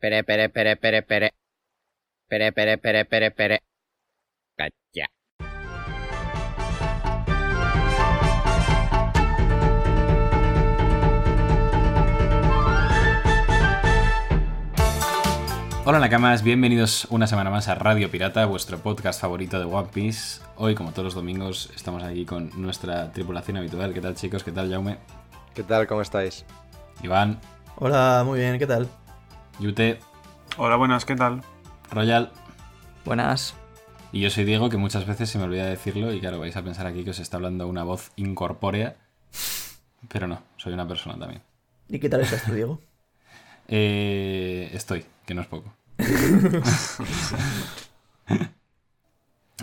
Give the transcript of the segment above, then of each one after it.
Pere, pere, pere, pere, pere. Pere, pere, pere, pere, pere. Cacha. Hola Nakamas, bienvenidos una semana más a Radio Pirata, vuestro podcast favorito de One Piece. Hoy, como todos los domingos, estamos aquí con nuestra tripulación habitual. ¿Qué tal chicos? ¿Qué tal Jaume? ¿Qué tal? ¿Cómo estáis? Iván, Hola, muy bien, ¿qué tal? Yute, Hola, buenas, ¿qué tal? Royal Buenas. y yo soy Diego, que muchas veces se me olvida decirlo y claro, vais a pensar aquí que os está hablando una voz incorpórea, pero no, soy una persona también. ¿Y qué tal estás tú, Diego? Eh, estoy, que no es poco.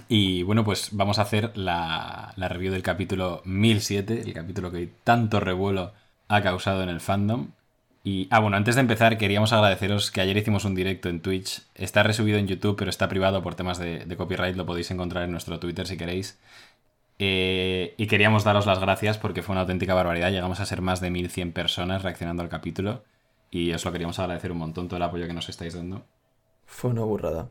y bueno, pues vamos a hacer la, la review del capítulo 1007, el capítulo que tanto revuelo ha causado en el fandom. Y, ah, bueno, antes de empezar, queríamos agradeceros que ayer hicimos un directo en Twitch. Está resubido en YouTube, pero está privado por temas de, de copyright. Lo podéis encontrar en nuestro Twitter si queréis. Eh, y queríamos daros las gracias porque fue una auténtica barbaridad. Llegamos a ser más de 1100 personas reaccionando al capítulo. Y os lo queríamos agradecer un montón todo el apoyo que nos estáis dando. Fue una burrada.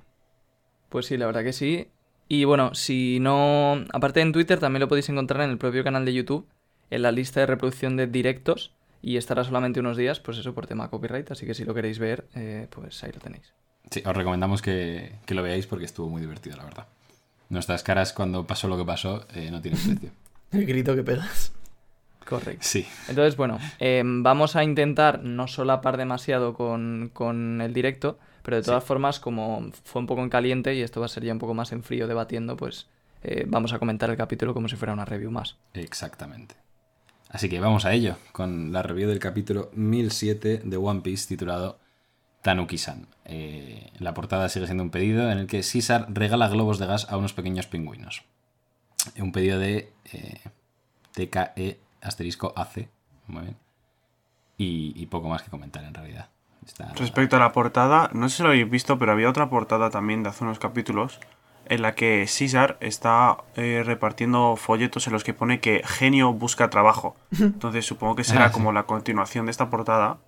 Pues sí, la verdad que sí. Y bueno, si no. Aparte en Twitter también lo podéis encontrar en el propio canal de YouTube, en la lista de reproducción de directos. Y estará solamente unos días, pues eso, por tema copyright. Así que si lo queréis ver, eh, pues ahí lo tenéis. Sí, os recomendamos que, que lo veáis porque estuvo muy divertido, la verdad. Nuestras caras cuando pasó lo que pasó eh, no tienen precio. El grito que pegas. Correcto. Sí, Entonces, bueno, eh, vamos a intentar no solapar demasiado con, con el directo, pero de todas formas, como fue un poco en caliente y esto va a ser ya un poco más en frío debatiendo, pues eh, vamos a comentar el capítulo como si fuera una review más. exactamente. Así que vamos a ello, con la review del capítulo 1007 de One Piece titulado Tanuki-san. Eh, la portada sigue siendo un pedido en el que César regala globos de gas a unos pequeños pingüinos. Un pedido de eh, TKE asterisco AC. Muy bien. Y, poco más que comentar en realidad. Respecto a la portada, no sé si lo habéis visto, pero había otra portada también de hace unos capítulos en la que César está eh, repartiendo folletos en los que pone que genio busca trabajo. Entonces supongo que será Ah, sí. como la continuación de esta portada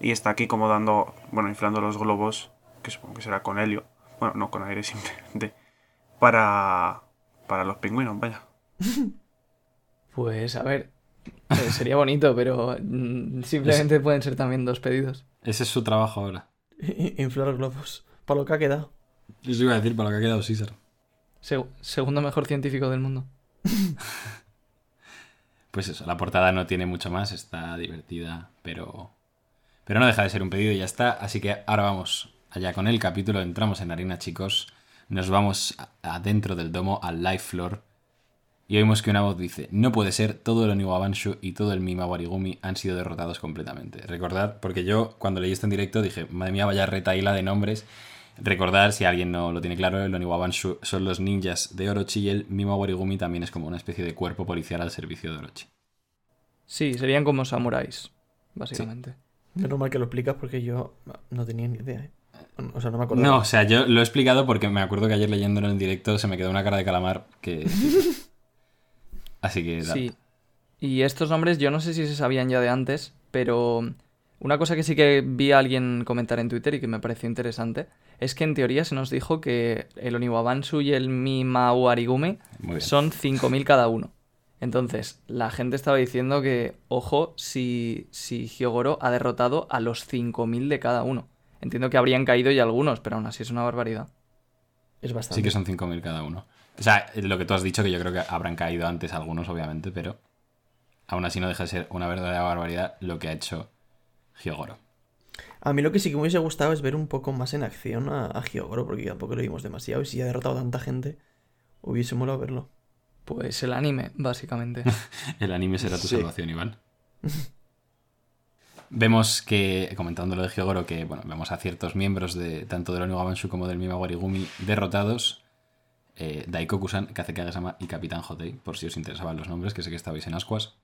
y está aquí como dando, bueno, inflando los globos, que supongo que será con helio, bueno, no con aire simplemente, para, para los pingüinos, vaya. Pues a ver, eh, sería bonito, pero mm, simplemente pueden ser también dos pedidos. Ese es su trabajo ahora. Inflar globos. Para lo que ha quedado. Eso iba a decir para lo que ha quedado César. Seg- segundo mejor científico del mundo. Pues eso, la portada no tiene mucho más, está divertida, pero. Pero no deja de ser un pedido y ya está. Así que ahora vamos allá con el capítulo. Entramos en la arena, chicos. Nos vamos adentro del domo al live floor. Y oímos que una voz dice: No puede ser, todo el Oniwabanshu y todo el Mima Warigumi han sido derrotados completamente. Recordad, porque yo cuando leí esto en directo dije: Madre mía, vaya retaíla de nombres. Recordar, si alguien no lo tiene claro, el Oniwabanshu son los ninjas de Orochi y el Mima Warigumi también es como una especie de cuerpo policial al servicio de Orochi. Sí, serían como samuráis, básicamente. Menos mal que lo explicas porque yo no tenía ni idea. ¿eh? O sea, no me acordaba. No, o sea, yo lo he explicado porque me acuerdo que ayer leyéndolo en directo se me quedó una cara de calamar que... Así que... dale. Sí. Y estos nombres yo no sé si se sabían ya de antes, pero una cosa que sí que vi a alguien comentar en Twitter y que me pareció interesante es que en teoría se nos dijo que el Oniwabansu y el Mimauarigumi Muy bien. son 5.000 cada uno. Entonces, la gente estaba diciendo que, ojo, si, si Hyogoro ha derrotado a los 5.000 de cada uno. Entiendo que habrían caído ya algunos, pero aún así es una barbaridad. Es bastante. Sí que son 5.000 cada uno. O sea, lo que tú has dicho, que yo creo que habrán caído antes algunos, obviamente, pero aún así no deja de ser una verdadera barbaridad lo que ha hecho Hyogoro. A mí lo que sí que me hubiese gustado es ver un poco más en acción a, a Hyogoro, porque tampoco lo vimos demasiado. Y si ha derrotado a tanta gente, hubiese molado verlo. Pues el anime, básicamente. El anime será tu Sí. salvación, Iván. Vemos que, comentando lo de Hyogoro, que bueno, vemos a ciertos miembros de tanto del Oniwabanshu como del Mima Warigumi derrotados. Eh, Daikoku-san, Kazekage-sama y Capitán Hotei, por si os interesaban los nombres, que sé que estabais en ascuas.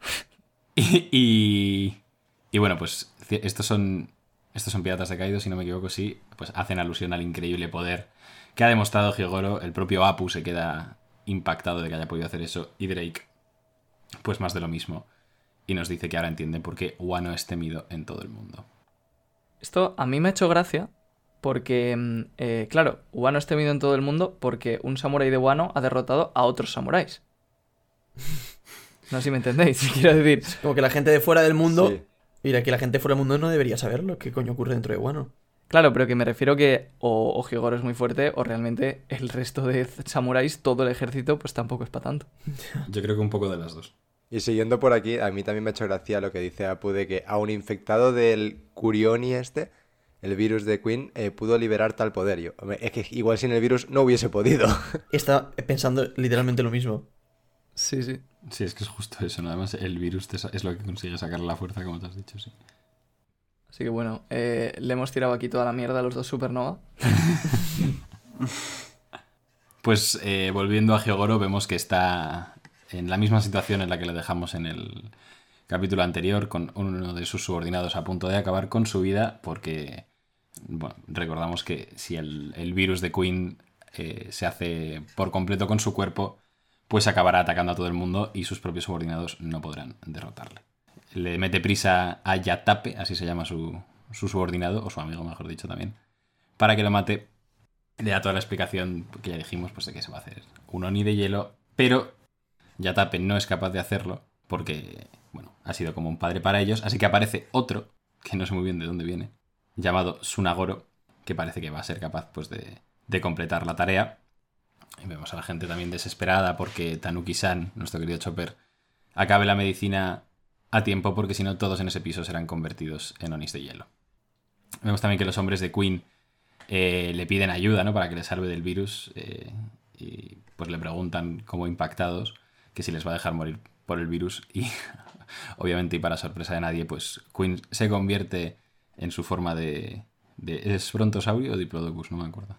y, y, y bueno, pues estos son, estos son piratas de Kaido, si no me equivoco, sí, pues hacen alusión al increíble poder que ha demostrado Hyogoro. El propio Apu se queda impactado de que haya podido hacer eso y Drake, pues más de lo mismo. Y nos dice que ahora entiende por qué Wano es temido en todo el mundo. Esto a mí me ha hecho gracia porque, mm, eh, claro, Wano es temido en todo el mundo porque un samurái de Wano ha derrotado a otros samuráis. No sé si me entendéis, quiero decir. Como que la gente de fuera del mundo. Sí. Mira, que la gente fuera del mundo no debería saber lo que coño ocurre dentro de Wano. Claro, pero que me refiero que o, o Hyogoro es muy fuerte o realmente el resto de samuráis, todo el ejército, pues tampoco es para tanto. Yo creo que un poco de las dos. Y siguiendo por aquí, a mí también me ha hecho gracia lo que dice Apu de que a un infectado del Curioni este, el virus de Queen, eh, pudo liberar tal poder. Yo, hombre, es que igual sin el virus no hubiese podido. Está pensando literalmente lo mismo. Sí, sí. Sí, es que es justo eso. ¿no? Además, el virus es lo que consigue sacar la fuerza, como te has dicho, sí. Así que bueno, eh, le hemos tirado aquí toda la mierda a los dos Supernova. Pues eh, volviendo a Hyogoro, vemos que está en la misma situación en la que le dejamos en el capítulo anterior, con uno de sus subordinados a punto de acabar con su vida, porque bueno, recordamos que si el, el virus de Queen eh, se hace por completo con su cuerpo, pues acabará atacando a todo el mundo y sus propios subordinados no podrán derrotarle. Le mete prisa a Yatape, así se llama su, su subordinado, o su amigo, mejor dicho, también, para que lo mate le da toda la explicación que ya dijimos, pues de que se va a hacer un Oni de hielo, pero Yatape no es capaz de hacerlo porque, bueno, ha sido como un padre para ellos, así que aparece otro, que no sé muy bien de dónde viene, llamado Sunagoro, que parece que va a ser capaz, pues, de, de completar la tarea. Y vemos a la gente también desesperada porque Tanuki-san, nuestro querido Chopper, acabe la medicina a tiempo porque si no todos en ese piso serán convertidos en Onis de hielo. Vemos también que los hombres de Queen eh, le piden ayuda, ¿no? Para que le salve del virus. eh, y pues le preguntan, como impactados, que si les va a dejar morir por el virus. Y obviamente, y para sorpresa de nadie, pues Queen se convierte en su forma de. de ¿Es brontosaurio o diplodocus? No me acuerdo.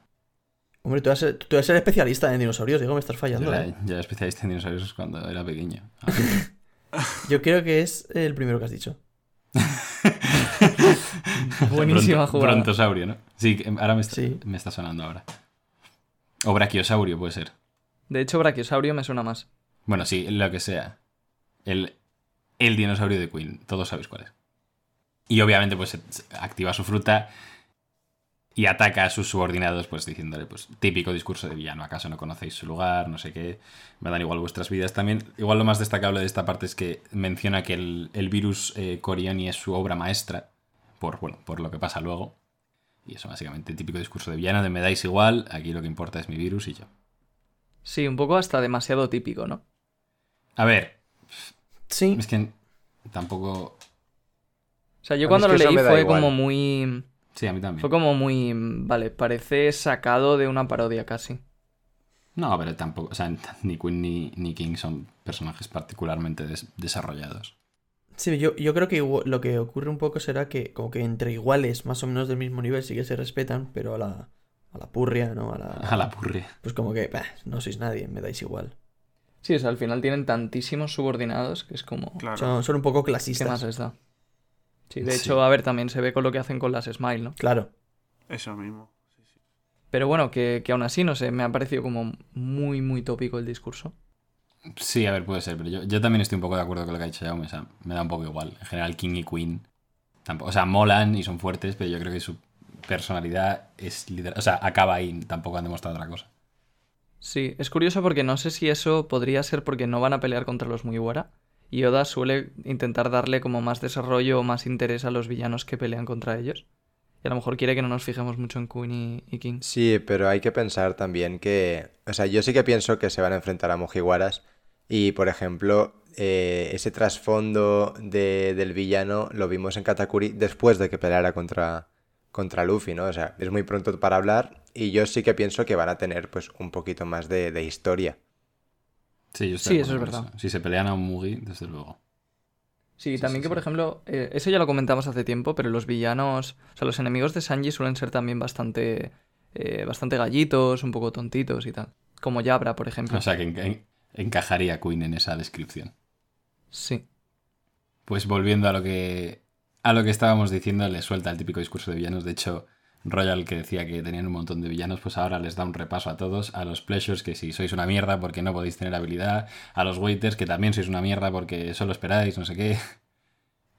Hombre, tú eres, tú eres el especialista en dinosaurios, digo, me estás Yo fallando. era, ¿eh? yo era especialista en dinosaurios cuando era pequeño. Yo creo que es el primero que has dicho. Buenísima jugada. Brontosaurio, ¿no? Sí, ahora me está, Sí. me está sonando ahora. O brachiosaurio puede ser. De hecho, Brachiosaurio me suena más. Bueno, sí, lo que sea. El, el dinosaurio de Queen. Todos sabéis cuál es. Y obviamente, pues activa su fruta y ataca a sus subordinados, pues diciéndole, pues, típico discurso de villano. ¿Acaso no conocéis su lugar? No sé qué. Me dan igual vuestras vidas también. Igual lo más destacable de esta parte es que menciona que el, el virus eh, Corioni es su obra maestra. Por, bueno, por lo que pasa luego. Y eso, básicamente, típico discurso de villano de me dais igual, aquí lo que importa es mi virus y yo. Sí, un poco hasta demasiado típico, ¿no? A ver, Sí. es que tampoco... O sea, yo cuando es lo que leí fue igual. como muy... Sí, a mí también. Fue como muy... Vale, parece sacado de una parodia casi. No, pero tampoco, o sea, ni Queen ni, ni King son personajes particularmente des- desarrollados. Sí, yo, yo creo que lo que ocurre un poco será que como que entre iguales, más o menos del mismo nivel, sí que se respetan, pero a la, a la purria, ¿no? A la, A la purria. Pues como que, bah, no sois nadie, me dais igual. Sí, o sea, al final tienen tantísimos subordinados que es como... Claro. Son, son un poco ¿Qué más clasistas. les da? Sí, de Sí. hecho, a ver, también se ve con lo que hacen con las Smile, ¿no? Claro. Eso mismo. Sí, sí. Pero bueno, que, que aún así, no sé, me ha parecido como muy, muy tópico el discurso. Sí, a ver, puede ser, pero yo, yo también estoy un poco de acuerdo con lo que ha dicho Jaume, o sea, me da un poco igual. En general, King y Queen, tampoco, o sea, molan y son fuertes, pero yo creo que su personalidad es lider- o sea, acaba ahí, tampoco han demostrado otra cosa. Sí, es curioso porque no sé si eso podría ser porque no van a pelear contra los Mugiwara. Y Oda suele intentar darle como más desarrollo o más interés a los villanos que pelean contra ellos. Y a lo mejor quiere que no nos fijemos mucho en Queen y, King. Sí, pero hay que pensar también que, o sea, yo sí que pienso que se van a enfrentar a Mugiwaras y, por ejemplo, eh, ese trasfondo de- del villano lo vimos en Katakuri después de que peleara contra, contra Luffy, ¿no? O sea, es muy pronto para hablar y yo sí que pienso que van a tener pues un poquito más de, de historia. Sí, yo Sí, eso es verdad. Si se pelean a un Mugi, desde luego. Sí, Sí, también sí, que, por ejemplo, eh, eso ya lo comentamos hace tiempo, pero los villanos, o sea, los enemigos de Sanji suelen ser también bastante, eh, bastante gallitos, un poco tontitos y tal. Como Yabra, por ejemplo. O sea, que enca- encajaría Queen en esa descripción. Sí. Pues volviendo a lo que a lo que estábamos diciendo, le suelta el típico discurso de villanos. De hecho, Royal que decía que tenían un montón de villanos, pues ahora les da un repaso a todos, a los pleasures que si sois una mierda porque no podéis tener habilidad, a los waiters que también sois una mierda porque solo esperáis, no sé qué.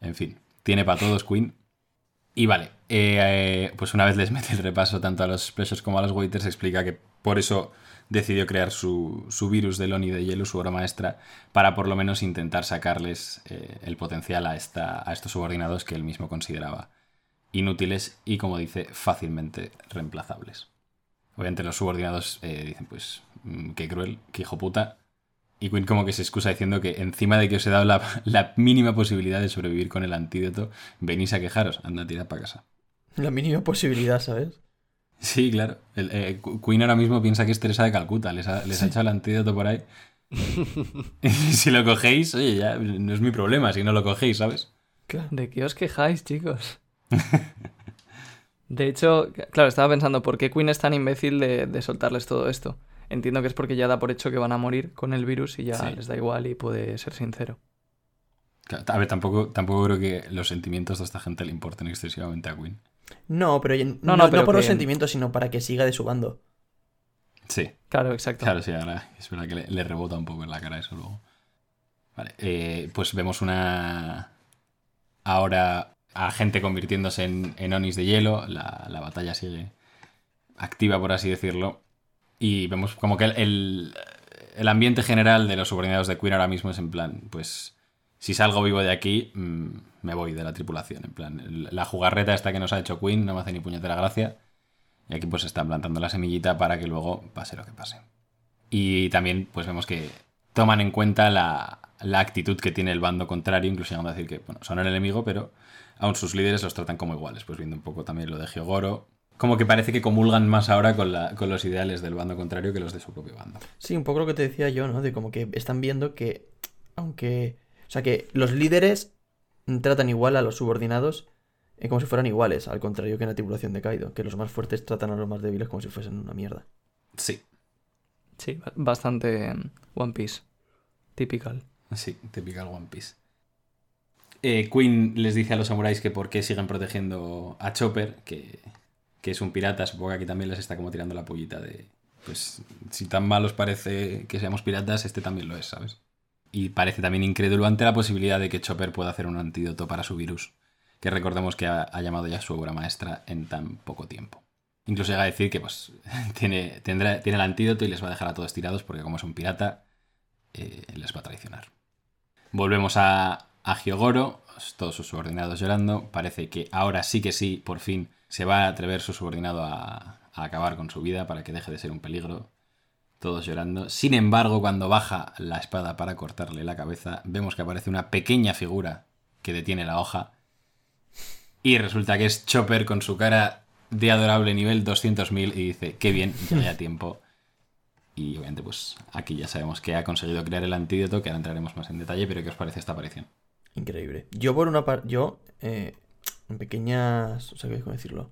En fin, tiene para todos Queen. Y vale, eh, eh, pues una vez les mete el repaso tanto a los Splashers como a los Waiters, explica que por eso decidió crear su, su virus de Loni de hielo, su obra maestra, para por lo menos intentar sacarles eh, el potencial a estos subordinados que él mismo consideraba inútiles y, como dice, fácilmente reemplazables. Obviamente los subordinados eh, dicen, pues, mm, qué cruel, qué hijo puta. Y Quinn como que se excusa diciendo que encima de que os he dado la, la mínima posibilidad de sobrevivir con el antídoto, venís a quejaros, anda, tirad para casa. La mínima posibilidad, ¿sabes? Sí, claro. El, eh, Qu- Queen ahora mismo piensa que es Teresa de Calcuta. Les ha, les ha echado el antídoto por ahí. si lo cogéis, oye, ya no es mi problema si no lo cogéis, ¿sabes? Claro. ¿De qué os quejáis, chicos? De hecho, claro, estaba pensando, ¿por qué Queen es tan imbécil de, de soltarles todo esto? Entiendo que es porque ya da por hecho que van a morir con el virus y ya Sí. les da igual y puede ser sincero. A ver, tampoco, tampoco creo que los sentimientos de esta gente le importen excesivamente a Queen. No, pero no, no, no pero por los sentimientos, sino para que siga de su bando. Sí, Claro, exacto. claro, sí, ahora es verdad que le, le rebota un poco en la cara eso luego. Vale, eh, pues vemos una... Ahora a gente convirtiéndose en, en Onis de hielo, la, la batalla sigue activa, por así decirlo, y vemos como que el, el, ambiente general de los subordinados de Queen ahora mismo es en plan, pues si salgo vivo de aquí, mm, me voy de la tripulación, en plan, la jugarreta esta que nos ha hecho Queen no me hace ni puñetera gracia, y aquí pues están plantando la semillita para que luego pase lo que pase. Y también pues vemos que toman en cuenta la, la actitud que tiene el bando contrario, incluso llegando a decir que bueno, son el enemigo, pero aún sus líderes los tratan como iguales. Pues viendo un poco también lo de Hyogoro, como que parece que comulgan más ahora con, la- con los ideales del bando contrario que los de su propio bando. Sí, un poco lo que te decía yo, ¿no? De como que están viendo que, aunque... O sea, que los líderes tratan igual a los subordinados eh, como si fueran iguales, al contrario que en la tripulación de Kaido, que los más fuertes tratan a los más débiles como si fuesen una mierda. Sí, Sí, ba- bastante mm, One Piece. Typical. sí, típica One Piece. Eh, Queen les dice a los samuráis que por qué siguen protegiendo a Chopper, que, que es un pirata. Supongo que aquí también les está como tirando la pollita de. Pues si tan mal os parece que seamos piratas, este también lo es, ¿sabes? Y parece también incrédulo ante la posibilidad de que Chopper pueda hacer un antídoto para su virus, que recordemos que ha, ha llamado ya su obra maestra en tan poco tiempo. Incluso llega a decir que pues tiene, tendrá, tiene el antídoto y les va a dejar a todos tirados porque como es un pirata, eh, les va a traicionar. Volvemos a, a Hyogoro, todos sus subordinados llorando. Parece que ahora sí que sí, por fin, se va a atrever su subordinado a, a acabar con su vida para que deje de ser un peligro. Todos llorando. Sin embargo, cuando baja la espada para cortarle la cabeza, vemos que aparece una pequeña figura que detiene la hoja. Y resulta que es Chopper con su cara de adorable nivel 200.000 y dice, qué bien, ya había tiempo. Y obviamente, pues aquí ya sabemos que ha conseguido crear el antídoto, que ahora entraremos más en detalle, pero ¿qué os parece esta aparición? Increíble. Yo por una parte, yo, eh, en pequeñas, o sea, ¿cómo decirlo?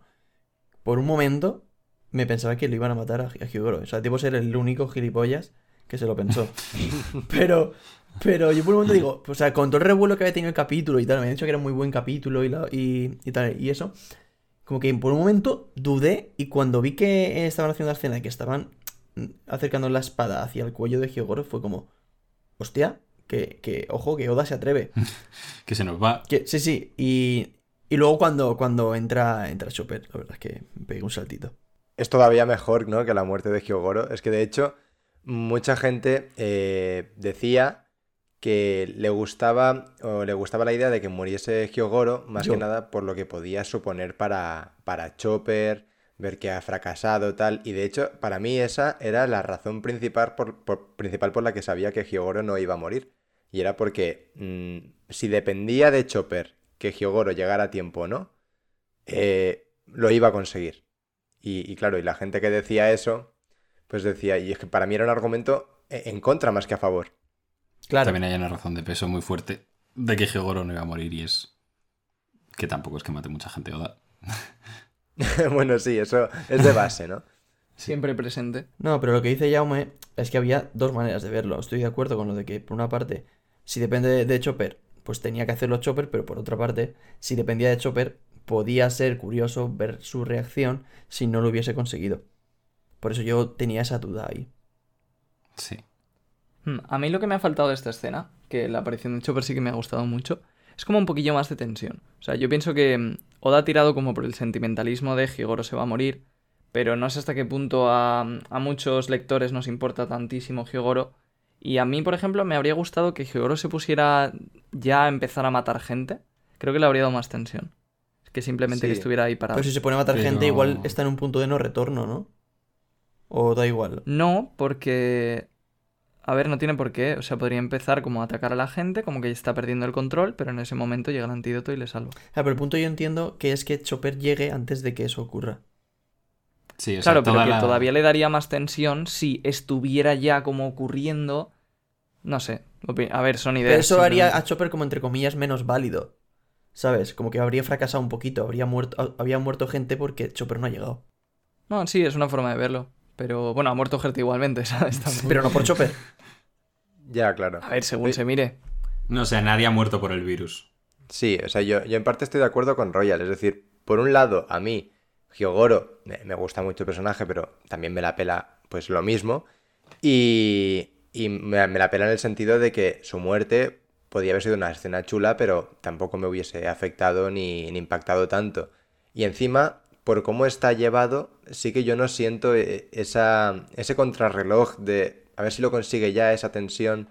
Por un momento me pensaba que lo iban a matar a, a Hyogoro. O sea, debo ser el único gilipollas que se lo pensó. pero, pero yo por un momento digo, o sea, con todo el revuelo que había tenido el capítulo y tal, me han dicho que era un muy buen capítulo y, la- y, y tal, y eso, como que por un momento dudé y cuando vi que estaban haciendo la escena y que estaban acercando la espada hacia el cuello de Hyogoro, fue como, hostia, que, que ojo, que Oda se atreve. Que se nos va. Que- sí, sí. Y, y luego cuando, cuando entra, entra Chopper, la verdad es que me pegué un saltito. Es todavía mejor, ¿no? Que la muerte de Hyogoro. Es que de hecho, mucha gente eh, decía que le gustaba o le gustaba la idea de que muriese Hyogoro, más Yo. que nada por lo que podía suponer para, para Chopper, ver que ha fracasado, tal. Y de hecho, para mí esa era la razón principal por, por- principal por la que sabía que Hyogoro no iba a morir. Y era porque mm, si dependía de Chopper que Hyogoro llegara a tiempo o no, eh, lo iba a conseguir. Y, y claro, y la gente que decía eso, pues decía, y es que para mí era un argumento e- en contra más que a favor. Claro. También hay una razón de peso muy fuerte de que Hyogoro no iba a morir y es que tampoco es que mate mucha gente Oda. bueno, sí, eso es de base, ¿no? Siempre presente. No, pero lo que dice Jaume es que había dos maneras de verlo. Estoy de acuerdo con lo de que, por una parte, si depende de, de Chopper, pues tenía que hacerlo Chopper, pero por otra parte, si dependía de Chopper, podía ser curioso ver su reacción si no lo hubiese conseguido. Por eso yo tenía esa duda ahí. Sí. Hmm, A mí lo que me ha faltado de esta escena, que la aparición de Chopper sí que me ha gustado mucho, es como un poquillo más de tensión. O sea, yo pienso que, mm, Oda ha tirado como por el sentimentalismo de Higoro se va a morir, pero no sé hasta qué punto a, a muchos lectores nos importa tantísimo Higoro. Y a mí, por ejemplo, me habría gustado que Higoro se pusiera ya a empezar a matar gente. Creo que le habría dado más tensión. Que simplemente que estuviera ahí parado. Pero si se pone a matar Pero- gente, igual está en un punto de no retorno, ¿no? O da igual. No, porque... A ver, no tiene por qué. O sea, podría empezar como a atacar a la gente, como que está perdiendo el control, pero en ese momento llega el antídoto y le salva. Ah, pero el punto yo entiendo que es que Chopper llegue antes de que eso ocurra. Sí, o sea, claro, pero que la- todavía le daría más tensión si estuviera ya como ocurriendo. No sé. A ver, son ideas. Pero eso haría a Chopper como entre comillas menos válido. ¿Sabes? Como que habría fracasado un poquito, habría muerto, había muerto gente porque Chopper no ha llegado. No, sí, es una forma de verlo. Pero bueno, ha muerto gente igualmente, ¿sabes? Tampoco- Pero no por Chopper. Ya, claro. A ver, según se mire. No, o sea, nadie ha muerto por el virus. Sí, o sea, yo, yo en parte estoy de acuerdo con Royal. Es decir, por un lado, a mí, Hyogoro, me, gusta mucho el personaje, pero también me la pela, pues lo mismo. Y, y me, me la pela en el sentido de que su muerte podía haber sido una escena chula, pero tampoco me hubiese afectado ni, ni impactado tanto. Y encima, por cómo está llevado, sí que yo no siento eh, esa, ese contrarreloj de a ver si lo consigue ya, esa tensión.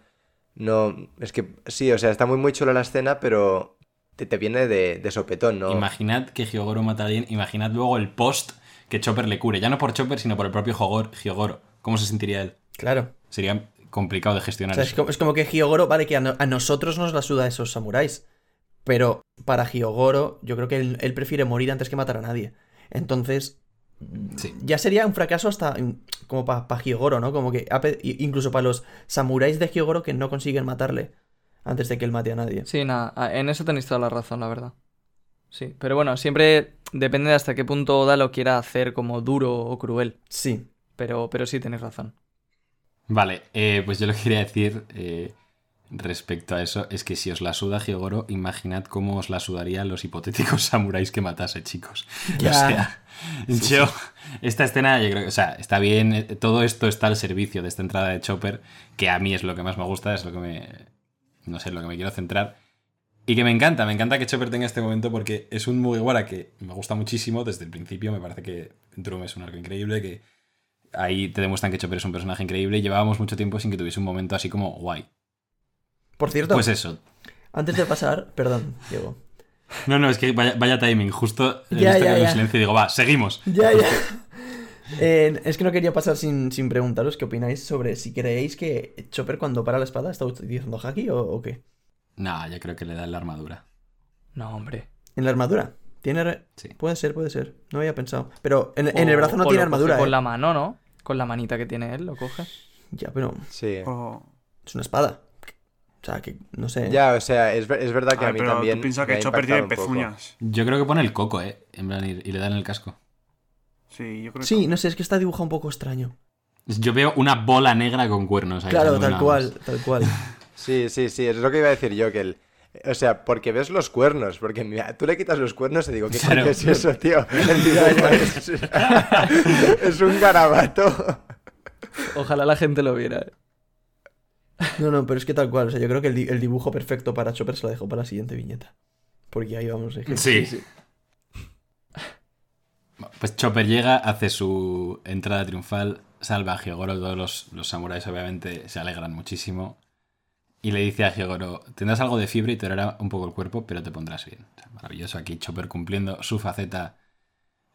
No, es que sí, o sea, está muy muy chula la escena, pero te, te viene de, de sopetón, ¿no? Imaginad que Hyogoro mata a alguien, imaginad luego el post que Chopper le cure. Ya no por Chopper, sino por el propio Hyogoro. Hyogoro. ¿Cómo se sentiría él? Claro. Sería complicado de O gestionar es eso. como, es como que Hyogoro, vale, que a, no- a nosotros nos la suda esos samuráis. Pero para Hyogoro, yo creo que él, él prefiere morir antes que matar a nadie. Entonces, Sí. ya sería un fracaso hasta mm, como para Hyogoro, ¿no? Como que incluso para los samuráis de Hyogoro que no consiguen matarle antes de que él mate a nadie. Sí, nada, en eso tenéis toda la razón, la verdad. Sí, pero bueno, siempre depende de hasta qué punto Oda lo quiera hacer como duro o cruel. Sí. Pero, pero sí tenéis razón. Vale, eh, pues yo lo que quería decir eh, respecto a eso es que si os la suda Hyogoro, imaginad cómo os la sudaría los hipotéticos samuráis que matase, chicos. Ya. O sea, yo, esta escena, yo creo que, o sea, está bien, eh, todo esto está al servicio de esta entrada de Chopper, que a mí es lo que más me gusta, es lo que me, no sé, lo que me quiero centrar. Y que me encanta, me encanta que Chopper tenga este momento porque es un Mugiwara que me gusta muchísimo desde el principio, me parece que Drum es un arco increíble, que ahí te demuestran que Chopper es un personaje increíble y llevábamos mucho tiempo sin que tuviese un momento así como guay. Por cierto, Pues eso. antes de pasar, perdón, Diego. No, no, es que vaya, vaya timing, justo he Ya, visto ya, que en silencio y digo, va, seguimos. Ya, ya. Eh, es que no quería pasar sin, sin preguntaros qué opináis sobre si creéis que Chopper cuando para la espada está utilizando haki o, o qué. No, yo creo que le da en la armadura. No, hombre. En la armadura. Tiene. re- Sí. Puede ser, puede ser. No había pensado. Pero en, en el brazo no tiene armadura. Con ¿eh? la mano, ¿no? Con la manita que tiene él, lo coge. Ya, pero Sí. O- es una espada. O sea, que no sé. Ya, o sea, es, ver- es verdad que A mí pero también. tú piensas que Chopper tiene pezuñas. Yo creo que pone el coco, ¿eh? En plan, y, y le da en el casco. Sí, yo creo Sí, que... no sé, es que está dibujado un poco extraño. Yo veo una bola negra con cuernos ahí. Claro, tal cual, más. tal cual. Sí, sí, sí, es lo que iba a decir yo, que el... O sea, porque ves los cuernos, porque mira, tú le quitas los cuernos y digo, ¿qué Claro. es eso, tío? Es, es un garabato. Ojalá la gente lo viera. ¿eh? No, no, pero es que tal cual. O sea, yo creo que el, di- el dibujo perfecto para Chopper se lo dejo para la siguiente viñeta. Porque ahí vamos. es que- Sí. Pues Chopper llega, hace su entrada triunfal, salva a Hyogoro, todos los, los samuráis obviamente se alegran muchísimo. Y le dice a Hyogoro, tendrás algo de fiebre y te hará un poco el cuerpo, pero te pondrás bien. Maravilloso aquí Chopper cumpliendo su faceta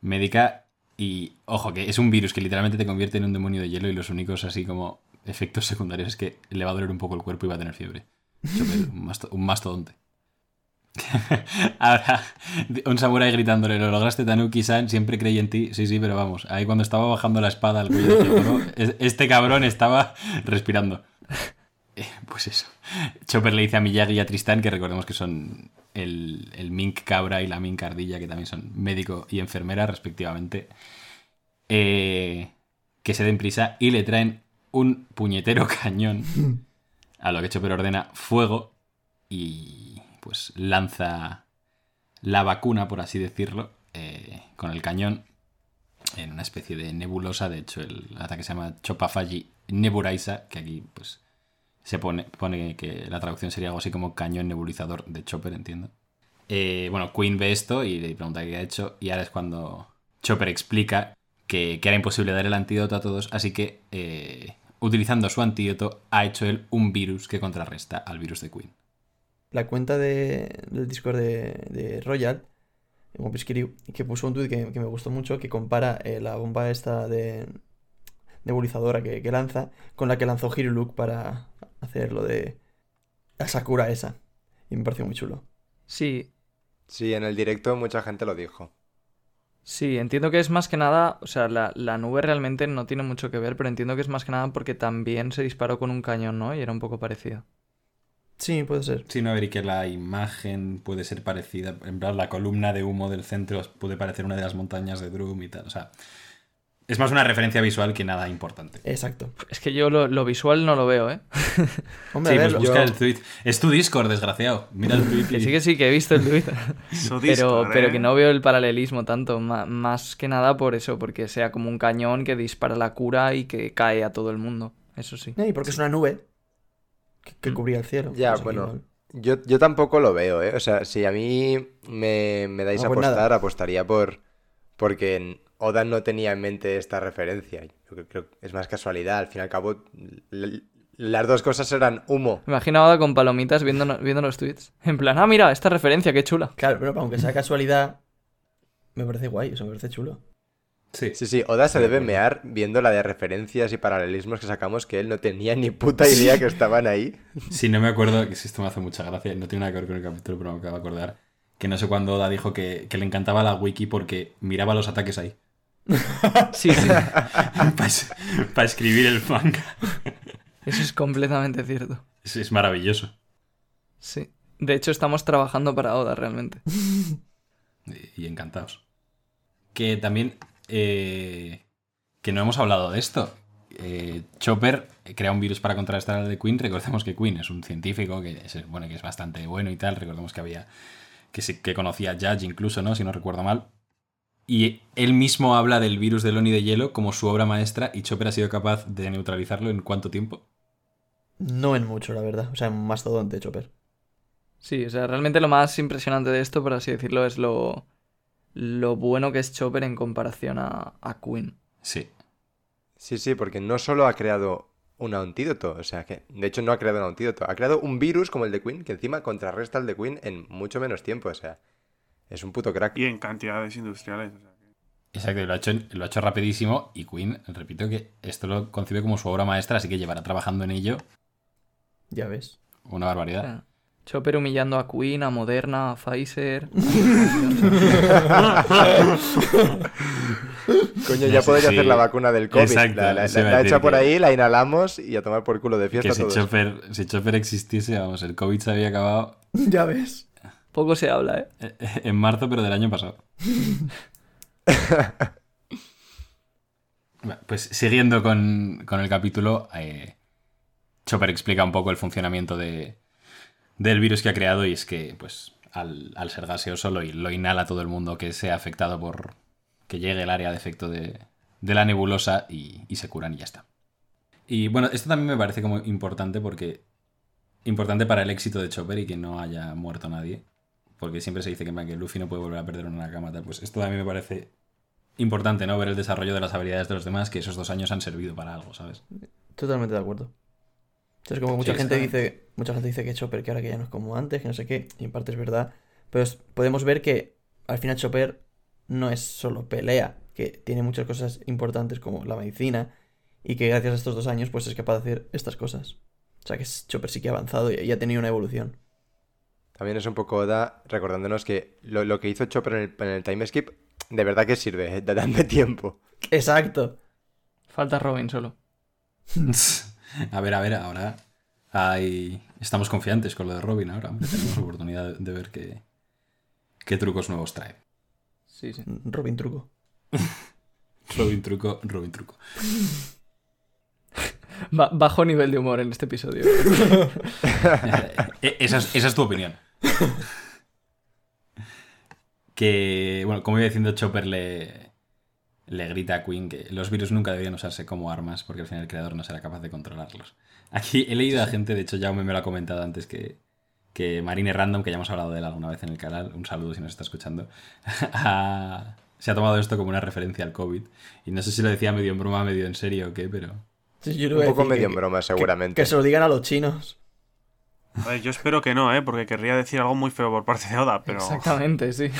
médica. Y ojo, que es un virus que literalmente te convierte en un demonio de hielo y los únicos así como efectos secundarios es que le va a doler un poco el cuerpo y va a tener fiebre. Chopper, un mastodonte. Ahora, un samurái gritándole, lo lograste Tanuki-san, siempre creí en ti. Sí, sí, pero vamos, ahí cuando estaba bajando la espada al cuello este cabrón estaba respirando. Eh, Pues eso. Chopper le dice a Miyagi y a Tristán, que recordemos que son el, el mink cabra y la mink ardilla, que también son médico y enfermera, respectivamente, eh, que se den prisa y le traen un puñetero cañón. A lo que Chopper ordena fuego y pues lanza la vacuna, por así decirlo, eh, con el cañón en una especie de nebulosa. De hecho, el ataque se llama Chopafagi Neburaisa, que aquí pues se pone, pone que la traducción sería algo así como cañón nebulizador de Chopper, entiendo. eh, bueno, Queen ve esto y le pregunta qué ha hecho y ahora es cuando Chopper explica que, era imposible dar el antídoto a todos, así que eh, utilizando su antídoto ha hecho él un virus que contrarresta al virus de Queen. La cuenta de, del Discord de, de Royal, que puso un tweet que, que me gustó mucho, que compara eh, la bomba esta de nebulizadora que, que lanza con la que lanzó Hiruluk para hacer lo de la Sakura esa. Y me pareció muy chulo. Sí, Sí, en el directo mucha gente lo dijo. sí, entiendo que es más que nada, o sea, la, la nube realmente no tiene mucho que ver, pero entiendo que es más que nada porque también se disparó con un cañón, ¿no? Y era un poco parecido. Sí, puede ser. Sí, no, a ver, y que la imagen puede ser parecida. En plan, la columna de humo del centro puede parecer una de las montañas de Drum y tal. O sea, es más una referencia visual que nada importante. Exacto. Es que yo lo, lo visual no lo veo, ¿eh? Hombre, Sí, a ver, pues lo- busca yo- el tweet. Es tu Discord, desgraciado. Mira el tweet. Que sí, que sí, que he visto el tweet. Su pero, Discord, pero ¿eh? que no veo el paralelismo tanto, más que nada por eso, porque sea como un cañón que dispara la cura y que cae a todo el mundo. Eso sí. Eh, y porque es una nube que, que cubría el cielo. Ya, bueno. Yo, yo tampoco lo veo, ¿eh? O sea, si a mí me, me dais Ah, a pues nada. apostar, apostaría por... Porque Oda no tenía en mente esta referencia. Yo creo, que es más casualidad. Al fin y al cabo, las dos cosas eran humo. Me imagino ahora con palomitas viendo, viendo los tweets. En plan, ah, mira, esta referencia, qué chula. Claro, pero aunque sea casualidad, me parece guay, eso me parece chulo. Sí. Sí, sí, Oda se debe mear viendo la de referencias y paralelismos que sacamos que él no tenía ni puta idea que estaban ahí. Sí, no me acuerdo, que esto me hace mucha gracia, no tiene nada que ver con el capítulo, pero me acabo de acordar, que no sé cuándo Oda dijo que, que le encantaba la wiki porque miraba los ataques ahí. Sí, sí. Para escribir el manga. Eso es completamente cierto. Es, es maravilloso. Sí. De hecho, estamos trabajando para Oda realmente. Y, y encantados. Que también, eh, que no hemos hablado de esto. Eh, Chopper crea un virus para contrarrestar al de Queen. Recordemos que Queen es un científico que es, bueno, que es bastante bueno y tal. Recordemos que había que, conocía a Judge incluso, ¿no? Si no recuerdo mal. Y él mismo habla del virus del Oni de hielo como su obra maestra y Chopper ha sido capaz de neutralizarlo en cuánto tiempo. No en mucho, la verdad. O sea, en mastodonte, Chopper. Sí, o sea, realmente lo más impresionante de esto, por así decirlo, es lo, lo bueno que es Chopper en comparación a, a Queen. Sí. Sí, sí, porque no solo ha creado un antídoto, o sea que, de hecho no ha creado un antídoto, ha creado un virus como el de Queen que encima contrarresta al de Queen en mucho menos tiempo, o sea, es un puto crack. Y en cantidades industriales. o sea que- Exacto, y lo ha, hecho, lo ha hecho rapidísimo y Queen, repito que esto lo concibe como su obra maestra, así que llevará trabajando en ello Ya ves. una barbaridad. Chopper humillando a Queen, a Moderna, a Pfizer. Coño, ya sé podría si- hacer la vacuna del COVID. Exacto, la la- eso iba la a he decir hecho por ahí, la inhalamos y a tomar por culo de fiesta Que si todos. Chopper, si Chopper existiese, vamos, el COVID se había acabado ya ves. Poco se habla, ¿eh? eh, en marzo, pero del año pasado. Pues siguiendo con, con el capítulo, eh, Chopper explica un poco el funcionamiento de, del virus que ha creado y es que, pues, al, al ser gaseoso lo, lo inhala todo el mundo que sea afectado por que llegue el área de efecto de, de la nebulosa y, y se curan y ya está. Y bueno, esto también me parece como importante porque importante para el éxito de Chopper y que no haya muerto nadie. Porque siempre se dice que, que Luffy no puede volver a perder una cama. Pues esto también me parece importante, ¿no? Ver el desarrollo de las habilidades de los demás, que esos dos años han servido para algo, ¿sabes? Totalmente de acuerdo. O sea, es como mucha Sí, gente dice, mucha gente dice que Chopper que ahora que ya no es como antes, que no sé qué, y en parte es verdad. Pero podemos ver que al final Chopper no es solo pelea, que tiene muchas cosas importantes como la medicina, y que gracias a estos dos años pues es capaz de hacer estas cosas. O sea que es- Chopper sí que ha avanzado y, y ha tenido una evolución. También es un poco Oda recordándonos que lo, lo que hizo Chopper en el, en el time skip, de verdad que sirve, ¿eh? de darme tiempo. Exacto. Falta Robin solo. a ver, a ver, ahora hay... estamos confiantes con lo de Robin ahora. hombre, tenemos oportunidad de, ver qué, qué trucos nuevos trae. Sí, sí. Robin truco. Robin truco, Robin truco. Ba- bajo nivel de humor en este episodio. Eh, esa, es, esa es tu opinión. Que, bueno, como iba diciendo, Chopper le, le grita a Queen que los virus nunca debían usarse como armas porque al final el creador no será capaz de controlarlos. Aquí he leído a gente, de hecho Jaume me lo ha comentado antes, que, que Marine Random, que ya hemos hablado de él alguna vez en el canal, un saludo si nos está escuchando, ha- se ha tomado esto como una referencia al COVID. Y no sé si lo decía medio en broma, medio en serio o qué, pero... Sí, yo le Un poco decir que- medio en broma, que- seguramente. Que, se lo digan a los chinos. A ver, yo espero que no, ¿eh? Porque querría decir algo muy feo por parte de Oda, pero... Exactamente, sí.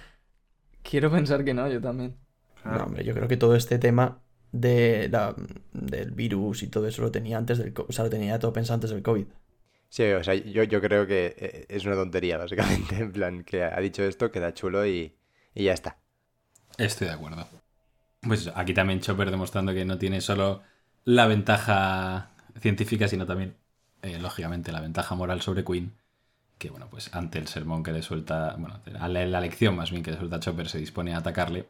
Quiero pensar que no, yo también. Claro. No, hombre, yo creo que todo este tema de la, del virus y todo eso lo tenía antes del o sea, lo tenía todo pensado antes del COVID. Sí, o sea, yo, yo creo que eh, es una tontería, básicamente. En plan, que ha dicho esto, queda chulo y, y ya está. Estoy de acuerdo. Pues aquí también Chopper demostrando que no tiene solo la ventaja científica, sino también, eh, lógicamente, la ventaja moral sobre Queen. Que bueno, pues ante el sermón que le suelta, bueno, a la, la lección más bien que le suelta Chopper, se dispone a atacarle.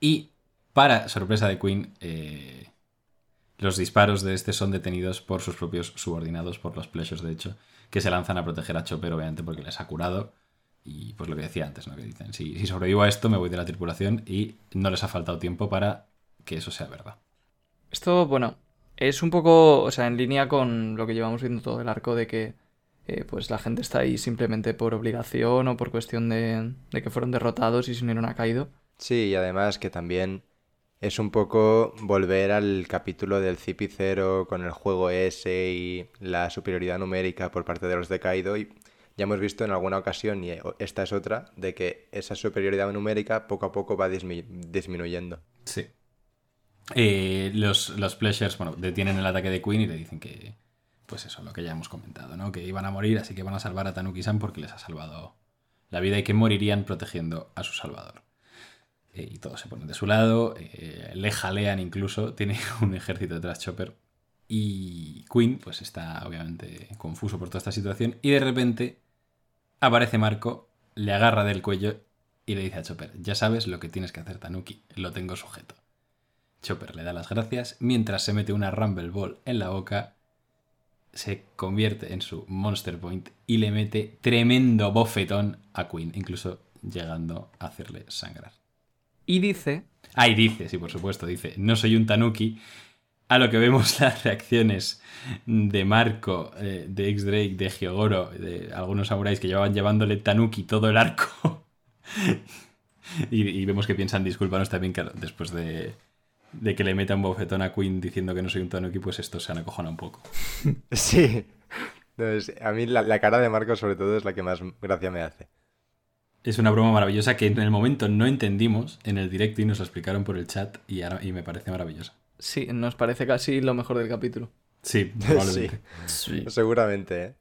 Y, para sorpresa de Queen, eh, los disparos de este son detenidos por sus propios subordinados, por los Pleasures, de hecho, que se lanzan a proteger a Chopper, obviamente, porque les ha curado. Y pues lo que decía antes, ¿no? Que dicen, si, si sobrevivo a esto, me voy de la tripulación y no les ha faltado tiempo para que eso sea verdad. Esto, bueno, es un poco, o sea, en línea con lo que llevamos viendo todo el arco de que eh, pues la gente está ahí simplemente por obligación o por cuestión de, de que fueron derrotados y se unieron a Kaido. Sí, y además que también es un poco volver al capítulo del Cipicero con el juego ese y la superioridad numérica por parte de los de Kaido. Y ya hemos visto en alguna ocasión, y esta es otra, de que esa superioridad numérica poco a poco va dismi- disminuyendo. Sí. Eh, los, los Pleasures, bueno, detienen el ataque de Queen y le dicen que, pues eso, lo que ya hemos comentado, ¿no? Que iban a morir, así que van a salvar a Tanuki-san porque les ha salvado la vida y que morirían protegiendo a su salvador. Eh, y todos se ponen de su lado, eh, le jalean incluso, tiene un ejército detrás Chopper. Y Queen, pues está obviamente confuso por toda esta situación. Y de repente aparece Marco, le agarra del cuello y le dice a Chopper, ya sabes lo que tienes que hacer, Tanuki, lo tengo sujeto. Chopper le da las gracias mientras se mete una Rumble Ball en la boca, se convierte en su Monster Point y le mete tremendo bofetón a Queen, incluso llegando a hacerle sangrar. Y dice, Ah, y dice, sí, por supuesto, dice, no soy un Tanuki. A lo que vemos las reacciones de Marco, eh, de X-Drake, de Hyogoro, de algunos samuráis que llevaban llevándole Tanuki todo el arco. y, y vemos que piensan, discúlpanos también, que después de, de que le meta un bofetón a Queen diciendo que no soy un Tanuki, pues esto se han acojonado un poco. Sí. Entonces, a mí la, la cara de Marco sobre todo es la que más gracia me hace. Es una broma maravillosa que en el momento no entendimos en el directo y nos lo explicaron por el chat y, ahora, y me parece maravillosa. sí, nos parece casi lo mejor del capítulo. Sí, probablemente. Sí. Seguramente, ¿eh?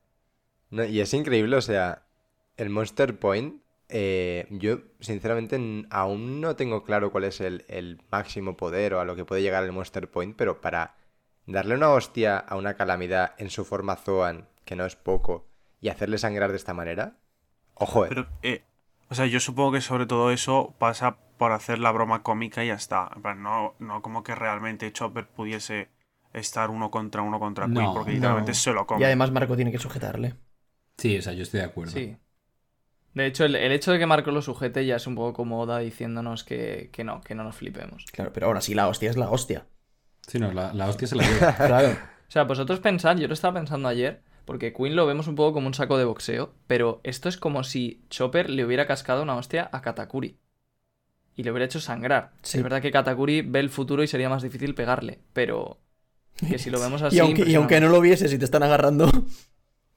No, y es increíble, o sea, el Monster Point, eh, yo sinceramente aún no tengo claro cuál es el, el máximo poder o a lo que puede llegar el Monster Point, pero para darle una hostia a una calamidad en su forma Zoan, que no es poco, y hacerle sangrar de esta manera, ojo, eh. Pero, eh, o sea, yo supongo que sobre todo eso pasa por hacer la broma cómica y ya está. No, no como que realmente Chopper pudiese estar uno contra uno contra Queen, No, porque no. literalmente se lo come. Y además Marco tiene que sujetarle. Sí, o sea, yo estoy de acuerdo. Sí. De hecho, el, el hecho de que Marco lo sujete ya es un poco como Oda diciéndonos que, que no, que no nos flipemos. Claro, pero ahora sí la hostia es la hostia. Sí, no, la, la hostia se la lleva. Claro. O sea, vosotros pensad, yo lo estaba pensando ayer, porque Queen lo vemos un poco como un saco de boxeo, pero esto es como si Chopper le hubiera cascado una hostia a Katakuri. Y le hubiera hecho sangrar. Sí. Es verdad que Katakuri ve el futuro y sería más difícil pegarle, pero que si lo vemos así... y, aunque, y aunque no lo viese, si te están agarrando.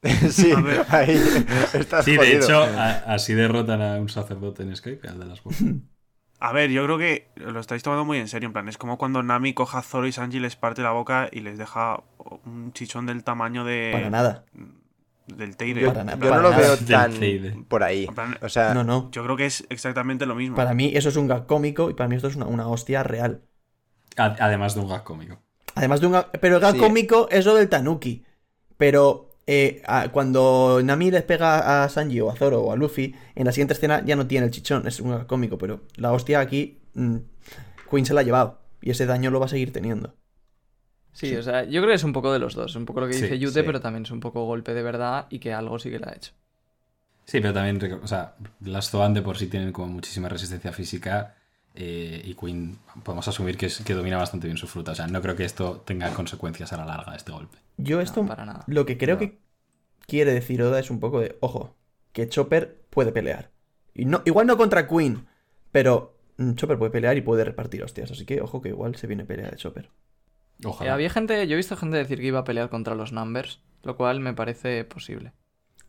sí, A ver. ahí estás Sí, de jodido. hecho, a- así derrotan a un sacerdote en Skype, al de las bombas. A ver, yo creo que lo estáis tomando muy en serio. En plan, es como cuando Nami coja a Zoro y Sanji les parte la boca y les deja un chichón del tamaño de. Para nada. Del Teide. Yo, En yo plan, no lo nada. veo tan por ahí. Plan, O sea, No, no. Yo creo que es exactamente lo mismo. Para mí eso es un gag cómico y para mí esto es una, una hostia real. A- Además de un gag cómico. Además de un gag... Pero el gag Sí. cómico es lo del Tanuki. Pero eh, a- cuando Nami les pega a Sanji o a Zoro o a Luffy, en la siguiente escena ya no tiene el chichón, es un cómico. Pero la hostia aquí, mm, Queen se la ha llevado. Y ese daño lo va a seguir teniendo. Sí, o sea, yo creo que es un poco de los dos. Un poco lo que Sí, dice Yute, sí. pero también es un poco golpe de verdad y que algo sí que le ha hecho. Sí, pero también, o sea, las Zoan de por sí tienen como muchísima resistencia física eh, y Queen podemos asumir que, es- que domina bastante bien su fruta. O sea, no creo que esto tenga consecuencias a la larga, este golpe. Yo esto, para nada. lo que creo No. que quiere decir Oda es un poco de, ojo, que Chopper puede pelear. Y no, igual no contra Queen, pero mm, Chopper puede pelear y puede repartir hostias. Así que ojo que igual se viene pelea de Chopper. Eh, Ojalá. había gente, yo he visto gente decir que iba a pelear contra los Numbers, lo cual me parece posible.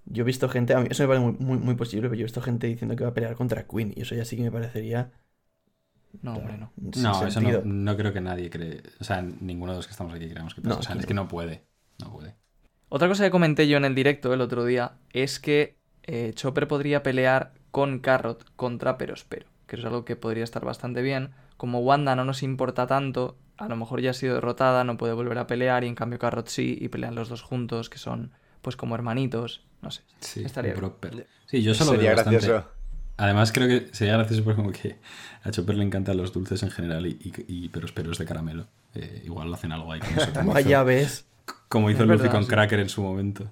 Yo he visto gente, a mí eso me parece muy, muy, muy posible, pero yo he visto gente diciendo que va a pelear contra Queen. Y eso ya sí que me parecería. No, hombre, no. sin No, eso no, no creo que nadie cree. O sea, ninguno de los que estamos aquí creamos que pasa. No, o sea, es es que no puede. No puede. Otra cosa que comenté yo en el directo el otro día es que eh, Chopper podría pelear con Carrot contra Perospero, que es algo que podría estar bastante bien. Como Wanda no nos importa tanto, a lo mejor ya ha sido derrotada, no puede volver a pelear y en cambio Carrot sí y pelean los dos juntos, que son pues como hermanitos, no sé. Sí, Estaría bien. Sí, yo solo Sería veo bastante. gracioso. Además, creo que sería gracioso porque como que a Chopper le encantan los dulces en general y, y, y pero esperos de caramelo. Eh, igual hacen algo ahí con eso. Como Vaya hizo, ves. como hizo Es Luffy con sí. Cracker en su momento.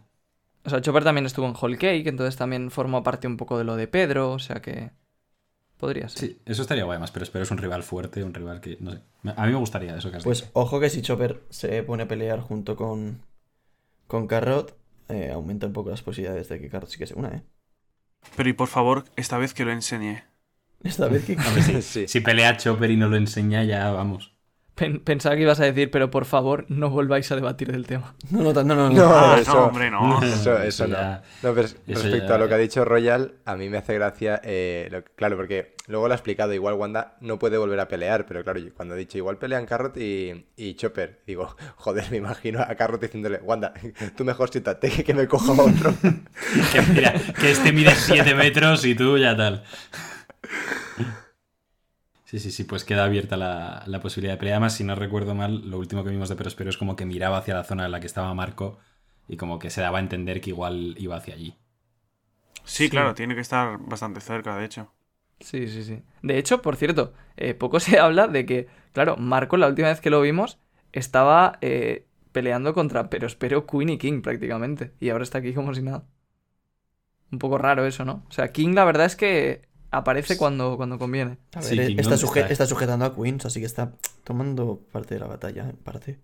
O sea, Chopper también estuvo en Whole Cake, entonces también formó parte un poco de lo de Pedro, o sea que podría ser. Sí, eso estaría guay más, pero espero es un rival fuerte, un rival que, no sé. A mí me gustaría eso que has Pues dicho. ojo que si Chopper se pone a pelear junto con, con Carrot, eh, aumenta un poco las posibilidades de que Carrot sí que se una, ¿eh? Pero y por favor, esta vez que lo enseñe. Esta vez que... A ver, si, Sí. si pelea Chopper y no lo enseña, ya vamos. Pen- pensaba que ibas a decir, pero por favor, no volváis a debatir del tema. No, no, no, no. no. No, Ah, eso- no, hombre, no. Eso, Eso eso no. ya- No, pero eso respecto ya- a lo que ha dicho Royal, a mí me hace gracia, eh, lo- claro, porque luego lo ha explicado, igual Wanda no puede volver a pelear, pero claro, yo cuando he dicho igual pelean Carrot y, y Chopper, digo, joder, me imagino a Carrot diciéndole, Wanda, tú mejor siéntate que me coja otro. Que mira, que este mide 7 metros y tú ya tal. Sí, sí, sí, pues queda abierta la, la posibilidad de pelea. Además, si no recuerdo mal, lo último que vimos de Perospero es como que miraba hacia la zona en la que estaba Marco y como que se daba a entender que igual iba hacia allí. Sí, Sí. claro, tiene que estar bastante cerca, de hecho. Sí, sí, sí. De hecho, por cierto, eh, poco se habla de que, claro, Marco la última vez que lo vimos estaba eh, peleando contra Perospero, Queen y King prácticamente. Y ahora está aquí como si nada. Un poco raro eso, ¿no? O sea, King la verdad es que aparece cuando, cuando conviene. A ver, Sí, está, ¿dónde suje- está? está sujetando a Queens, así que está tomando parte de la batalla, en parte.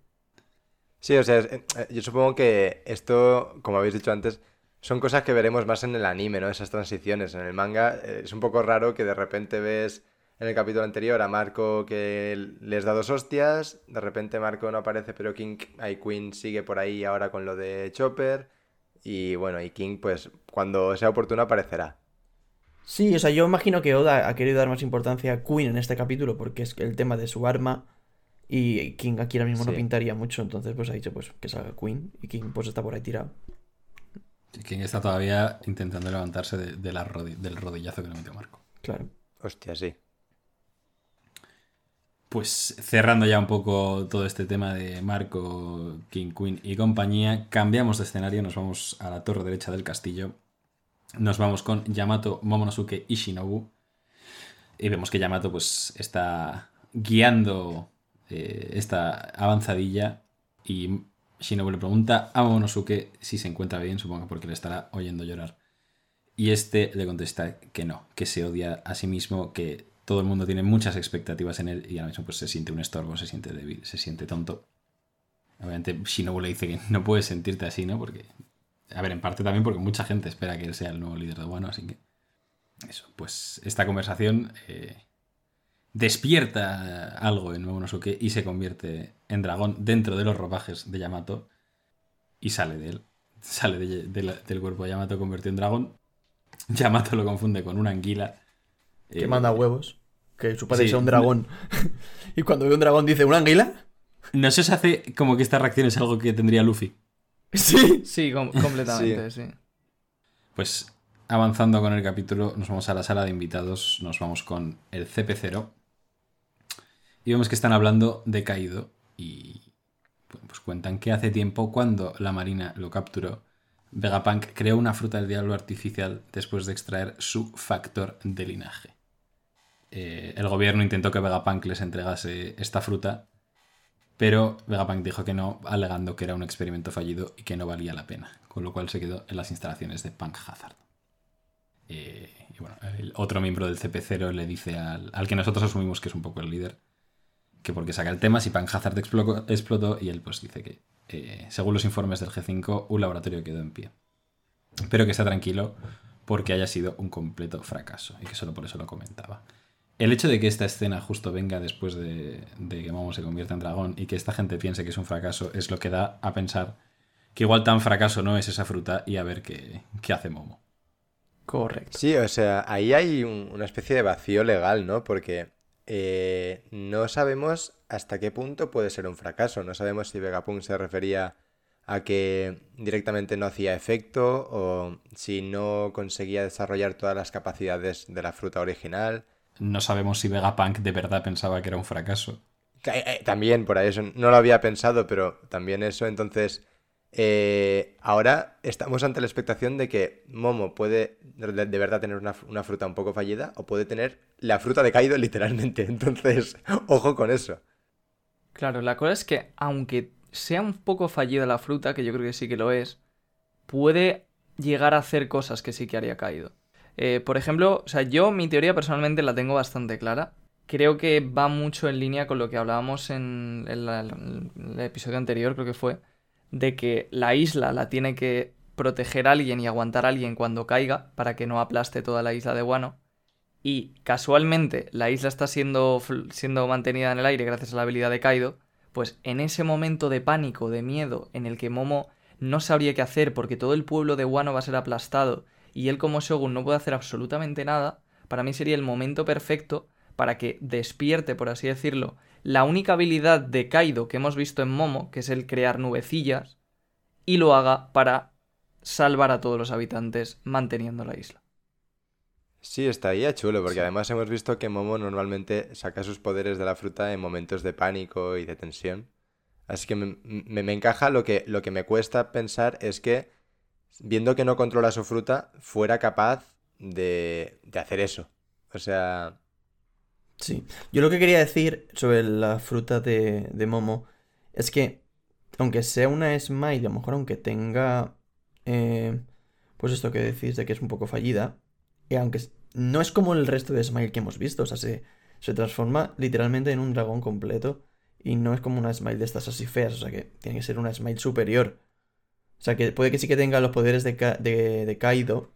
Sí, o sea, es- eh, yo supongo que esto, como habéis dicho antes, son cosas que veremos más en el anime, ¿no? Esas transiciones. En el manga eh, es un poco raro que de repente ves en el capítulo anterior a Marco que les da dos hostias, de repente Marco no aparece, pero King, ahí Queen sigue por ahí ahora con lo de Chopper, y bueno, y King pues cuando sea oportuno aparecerá. Sí, o sea, yo imagino que Oda ha querido dar más importancia a Queen en este capítulo porque es el tema de su arma y King aquí ahora mismo no pintaría mucho, entonces pues ha dicho pues que salga Queen y King pues está por ahí tirado. King está todavía intentando levantarse de- de la rodi- del rodillazo que le metió Marco. Claro. Hostia, sí. Pues cerrando ya un poco todo este tema de Marco, King, Queen y compañía, cambiamos de escenario, nos vamos a la torre derecha del castillo. Nos vamos con Yamato, Momonosuke y Shinobu. Y vemos que Yamato pues está guiando eh, esta avanzadilla y Shinobu le pregunta a Momonosuke si se encuentra bien, supongo porque le estará oyendo llorar. Y este le contesta que no, que se odia a sí mismo, que todo el mundo tiene muchas expectativas en él y ahora mismo pues se siente un estorbo, se siente débil, se siente tonto. Obviamente Shinobu le dice que no puedes sentirte así, ¿no? Porque, a ver, en parte también porque mucha gente espera que él sea el nuevo líder de Wano, así que... Eso, pues esta conversación eh, despierta algo en Momonosuke y se convierte en dragón dentro de los ropajes de Yamato y sale de él. Sale de- de la- del cuerpo de Yamato convertido en dragón. Yamato lo confunde con una anguila. Que Eh, manda huevos. Que su padre sí. sea un dragón. y cuando ve un dragón dice, ¿una anguila? ¿No se os hace como que esta reacción es algo que tendría Luffy? Sí. Sí, com- completamente, sí. Pues avanzando con el capítulo, nos vamos a la sala de invitados, nos vamos con el CP0 y vemos que están hablando de Kaido y bueno, pues cuentan que hace tiempo cuando la marina lo capturó, Vegapunk creó una fruta del diablo artificial después de extraer su factor de linaje. Eh, el gobierno intentó que Vegapunk les entregase esta fruta, pero Vegapunk dijo que no, alegando que era un experimento fallido y que no valía la pena, con lo cual se quedó en las instalaciones de Punk Hazard. Eh, y bueno, el otro miembro del CP0 le dice al, al que nosotros asumimos que es un poco el líder, que porque saca el tema si Punk Hazard explotó, y él pues dice que, eh, según los informes del G5, un laboratorio quedó en pie. pero que está tranquilo porque haya sido un completo fracaso y que solo por eso lo comentaba. El hecho de que esta escena justo venga después de, de que Momo se convierta en dragón y que esta gente piense que es un fracaso es lo que da a pensar que igual tan fracaso no es esa fruta y a ver qué, qué hace Momo. Correcto. Sí, o sea, ahí hay un- una especie de vacío legal, ¿no? Porque eh, no sabemos hasta qué punto puede ser un fracaso. No sabemos si Vegapunk se refería a que directamente no hacía efecto o si no conseguía desarrollar todas las capacidades de la fruta original. No sabemos si Vegapunk de verdad pensaba que era un fracaso. Eh, eh, también por ahí eso no lo había pensado, pero también eso. Entonces, eh, ahora estamos ante la expectación de que Momo puede de, de verdad tener una, una fruta un poco fallida o puede tener la fruta de Kaido literalmente. Entonces, ojo con eso. Claro, la cosa es que aunque sea un poco fallida la fruta, que yo creo que sí que lo es, puede llegar a hacer cosas que sí que haría caído. Eh, por ejemplo, o sea, yo mi teoría personalmente la tengo bastante clara. Creo que va mucho en línea con lo que hablábamos en el, episodio anterior, creo que fue, de que la isla la tiene que proteger alguien y aguantar a alguien cuando caiga para que no aplaste toda la isla de Wano. Y casualmente la isla está siendo, siendo mantenida en el aire gracias a la habilidad de Kaido, pues en ese momento de pánico, de miedo, en el que Momo no sabría qué hacer porque todo el pueblo de Wano va a ser aplastado y él como Shogun no puede hacer absolutamente nada, para mí sería el momento perfecto para que despierte, por así decirlo, la única habilidad de Kaido que hemos visto en Momo, que es el crear nubecillas, y lo haga para salvar a todos los habitantes manteniendo la isla. Sí, estaría chulo, porque además hemos visto que Momo normalmente saca sus poderes de la fruta en momentos de pánico y de tensión. Así que me, me- me encaja lo que, lo que me cuesta pensar es que, viendo que no controla su fruta, fuera capaz de, de hacer eso. O sea, Sí. Yo lo que quería decir sobre la fruta de, de Momo es que, aunque sea una Smile, a lo mejor aunque tenga, eh, pues esto que decís de que es un poco fallida, y aunque es- no es como el resto de Smile que hemos visto, o sea, se, se transforma literalmente en un dragón completo y no es como una Smile de estas así feas, o sea, que tiene que ser una Smile superior. O sea, que puede que sí que tenga los poderes de, Ka- de, de Kaido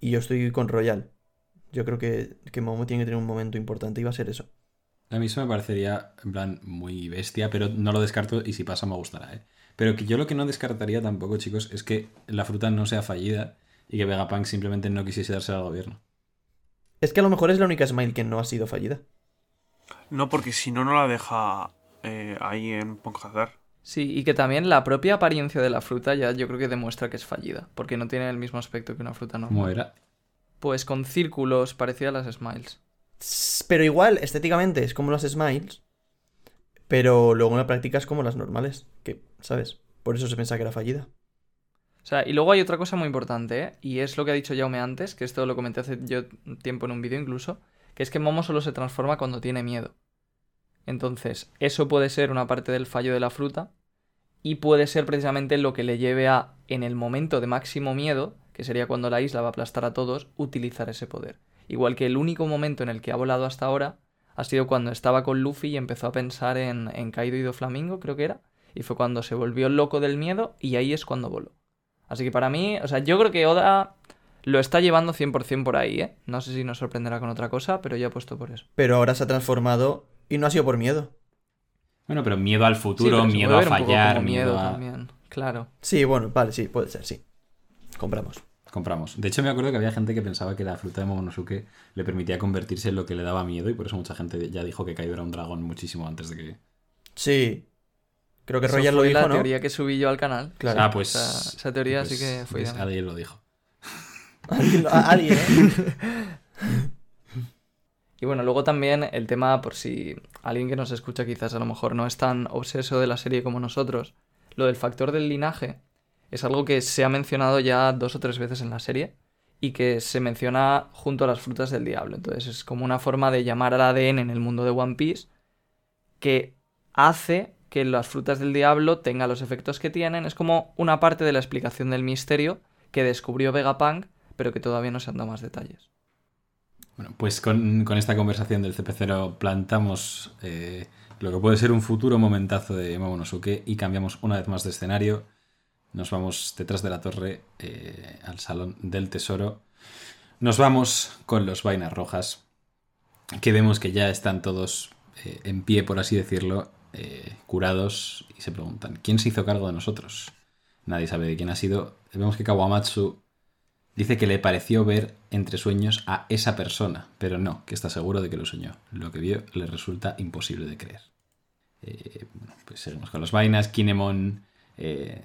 y yo estoy con Royal. Yo creo que, que Momo tiene que tener un momento importante y va a ser eso. A mí eso me parecería, en plan, muy bestia, pero no lo descarto y si pasa me gustará, ¿eh? Pero que yo lo que no descartaría tampoco, chicos, es que la fruta no sea fallida y que Vegapunk simplemente no quisiese darse al gobierno. Es que a lo mejor es la única Smile que no ha sido fallida. No, porque si no, no la deja eh, ahí en Ponjazar. Sí, y que también la propia apariencia de la fruta ya yo creo que demuestra que es fallida, porque no tiene el mismo aspecto que una fruta normal. ¿Cómo era? Pues con círculos parecidas a las smiles. Pero igual, estéticamente es como las Smiles, pero luego en la práctica es como las normales, que, ¿sabes? Por eso se pensaba que era fallida. O sea, y luego hay otra cosa muy importante, ¿eh? Y es lo que ha dicho Jaume antes, que esto lo comenté hace yo tiempo en un vídeo incluso, que es que Momo solo se transforma cuando tiene miedo. Entonces, eso puede ser una parte del fallo de la fruta y puede ser precisamente lo que le lleve a, en el momento de máximo miedo, que sería cuando la isla va a aplastar a todos, utilizar ese poder. Igual que el único momento en el que ha volado hasta ahora ha sido cuando estaba con Luffy y empezó a pensar en, en Kaido y Doflamingo, creo que era, y fue cuando se volvió loco del miedo y ahí es cuando voló. Así que para mí, o sea, yo creo que Oda lo está llevando 100% por ahí, ¿eh? No sé si nos sorprenderá con otra cosa, pero yo apuesto por eso. Pero ahora se ha transformado y no ha sido por miedo. Bueno, pero miedo al futuro, miedo a fallar, miedo miedo a... también, claro. Sí, bueno, vale, sí, puede ser, sí. Compramos. Compramos. De hecho, me acuerdo que había gente que pensaba que la fruta de Momonosuke le permitía convertirse en lo que le daba miedo y por eso mucha gente ya dijo que Kaido era un dragón muchísimo antes de que... Sí. Creo que Eso Roger lo dijo, la ¿no? teoría que subí yo al canal. Claro. Ah, pues... Esa, esa teoría pues, sí que fue mía. Alguien lo dijo. Alguien, lo- a- alguien, ¿eh? Y bueno, luego también el tema, por si alguien que nos escucha quizás a lo mejor no es tan obseso de la serie como nosotros, lo del factor del linaje es algo que se ha mencionado ya dos o tres veces en la serie y que se menciona junto a las frutas del diablo. Entonces es como una forma de llamar al ADN en el mundo de One Piece que hace que las frutas del diablo tengan los efectos que tienen. Es como una parte de la explicación del misterio que descubrió Vegapunk, pero que todavía no se han dado más detalles. Bueno, pues con, con esta conversación del CP0 plantamos eh, lo que puede ser un futuro momentazo de Momonosuke y cambiamos una vez más de escenario. Nos vamos detrás de la torre eh, al salón del tesoro. Nos vamos con los vainas rojas. Que vemos que ya están todos eh, en pie, por así decirlo, curados. Y se preguntan, ¿quién se hizo cargo de nosotros? Nadie sabe de quién ha sido. Vemos que Kawamatsu dice que le pareció ver entre sueños a esa persona, pero no, que está seguro de que lo soñó. Lo que vio le resulta imposible de creer. Eh, bueno, pues seguimos con los vainas. Kinemon, eh,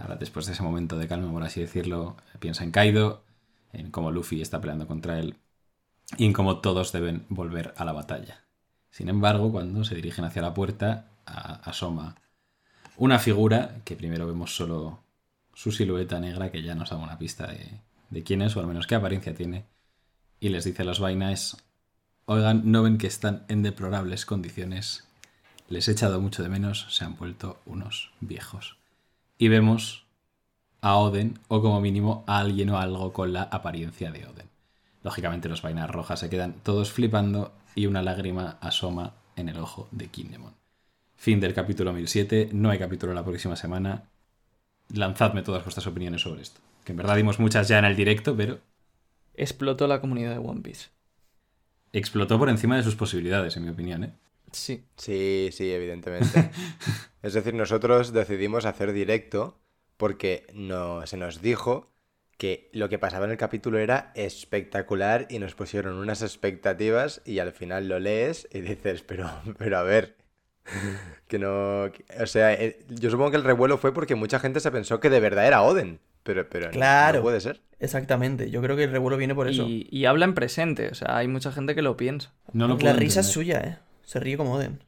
ahora después de ese momento de calma, por así decirlo, piensa en Kaido, en cómo Luffy está peleando contra él y en cómo todos deben volver a la batalla. Sin embargo, cuando se dirigen hacia la puerta, asoma una figura que primero vemos solo su silueta negra, que ya nos da una pista de, de quién es, o al menos qué apariencia tiene, y les dice a los vainas, oigan, no ven que están en deplorables condiciones, les he echado mucho de menos, se han vuelto unos viejos. Y vemos a Oden, o como mínimo a alguien o algo con la apariencia de Oden. Lógicamente los vainas rojas se quedan todos flipando y una lágrima asoma en el ojo de Kinemon. Fin del capítulo 1007, no hay capítulo la próxima semana. Lanzadme todas vuestras opiniones sobre esto. Que en verdad dimos muchas ya en el directo, pero Explotó la comunidad de One Piece. explotó por encima de sus posibilidades, en mi opinión. ¿eh? Sí. Sí, sí, evidentemente. es decir, nosotros decidimos hacer directo porque no, se nos dijo que lo que pasaba en el capítulo era espectacular y nos pusieron unas expectativas y al final lo lees y dices, pero, pero a ver, que no... o sea, eh, yo supongo que el revuelo fue porque mucha gente se pensó que de verdad era Oden, pero, pero no- Claro. no puede ser. Exactamente. Yo creo que el revuelo viene por eso. Y, y habla en presente, o sea, hay mucha gente que lo piensa. No lo La risa es suya, ¿eh? Se ríe como Oden.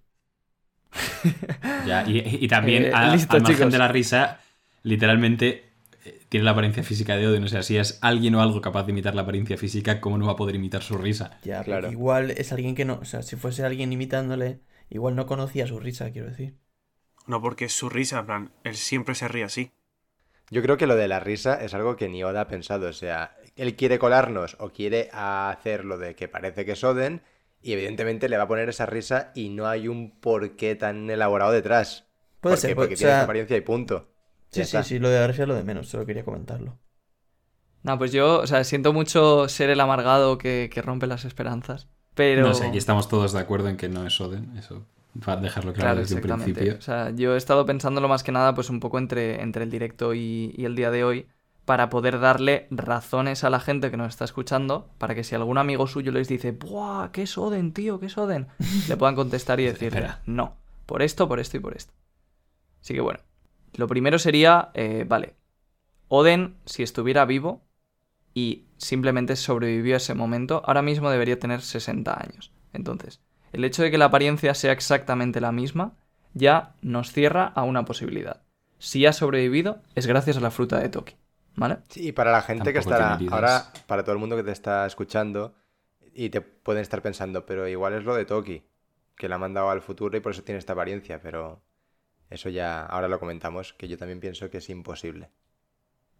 Ya, y, y también, Eh, a- listo, al margen chicos. de la risa, literalmente eh, tiene la apariencia física de Oden. O sea, si es alguien o algo capaz de imitar la apariencia física, ¿cómo no va a poder imitar su risa? Ya, Claro. igual es alguien que no. O sea, si fuese alguien imitándole, igual no conocía su risa, quiero decir. No, porque es su risa, en plan, él siempre se ríe así. Yo creo que lo de la risa es algo que ni Oda ha pensado. O sea, él quiere colarnos o quiere hacer lo de que parece que es Oden y evidentemente le va a poner esa risa y no hay un porqué tan elaborado detrás. Puede ¿Por ser, qué? Porque o tiene esa apariencia y punto. Sí, Ya sí, está. sí, lo de la risa es lo de menos, solo quería comentarlo. No, pues yo, o sea, siento mucho ser el amargado que, que rompe las esperanzas. Pero. No sé, aquí estamos todos de acuerdo en que no es Oden. Eso va a dejarlo claro, Claro, desde exactamente. principio. O sea, yo he estado pensándolo más que nada, pues un poco entre, entre el directo y, y el día de hoy, para poder darle razones a la gente que nos está escuchando, para que si algún amigo suyo les dice, ¡buah! ¿Qué es Oden, tío? ¿Qué es Oden? Le puedan contestar y Espera. no, por esto, por esto y por esto. Así que bueno, lo primero sería, eh, vale, Oden, si estuviera vivo y simplemente sobrevivió a ese momento, ahora mismo debería tener 60 años. Entonces, el hecho de que la apariencia sea exactamente la misma ya nos cierra a una posibilidad. Si ha sobrevivido, es gracias a la fruta de Toki. ¿Vale? Sí, y para la gente que estará ahora, para todo el mundo que te está escuchando y te pueden estar pensando, pero igual es lo de Toki, que la ha mandado al futuro y por eso tiene esta apariencia, pero eso ya ahora lo comentamos, que yo también pienso que es imposible.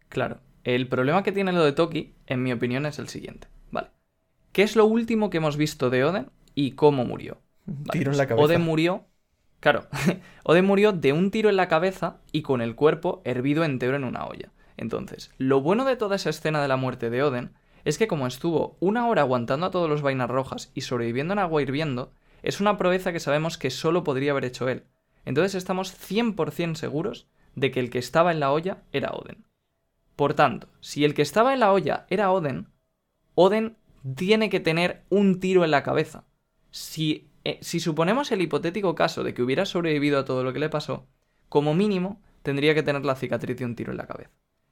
Claro. El problema que tiene lo de Toki, en mi opinión, es el siguiente. Vale. ¿Qué es lo último que hemos visto de Oden y cómo murió? Vale, Tiro en pues la cabeza. Oden murió. Claro, Oden murió de un tiro en la cabeza y con el cuerpo hervido entero en una olla. Entonces, lo bueno de toda esa escena de la muerte de Oden es que como estuvo una hora aguantando a todos los vainas rojas y sobreviviendo en agua hirviendo, es una proeza que sabemos que solo podría haber hecho él. Entonces estamos 100% seguros de que el que estaba en la olla era Oden. Por tanto, si el que estaba en la olla era Oden, Oden tiene que tener un tiro en la cabeza. Si, eh, si suponemos el hipotético caso de que hubiera sobrevivido a todo lo que le pasó, como mínimo tendría que tener la cicatriz de un tiro en la cabeza.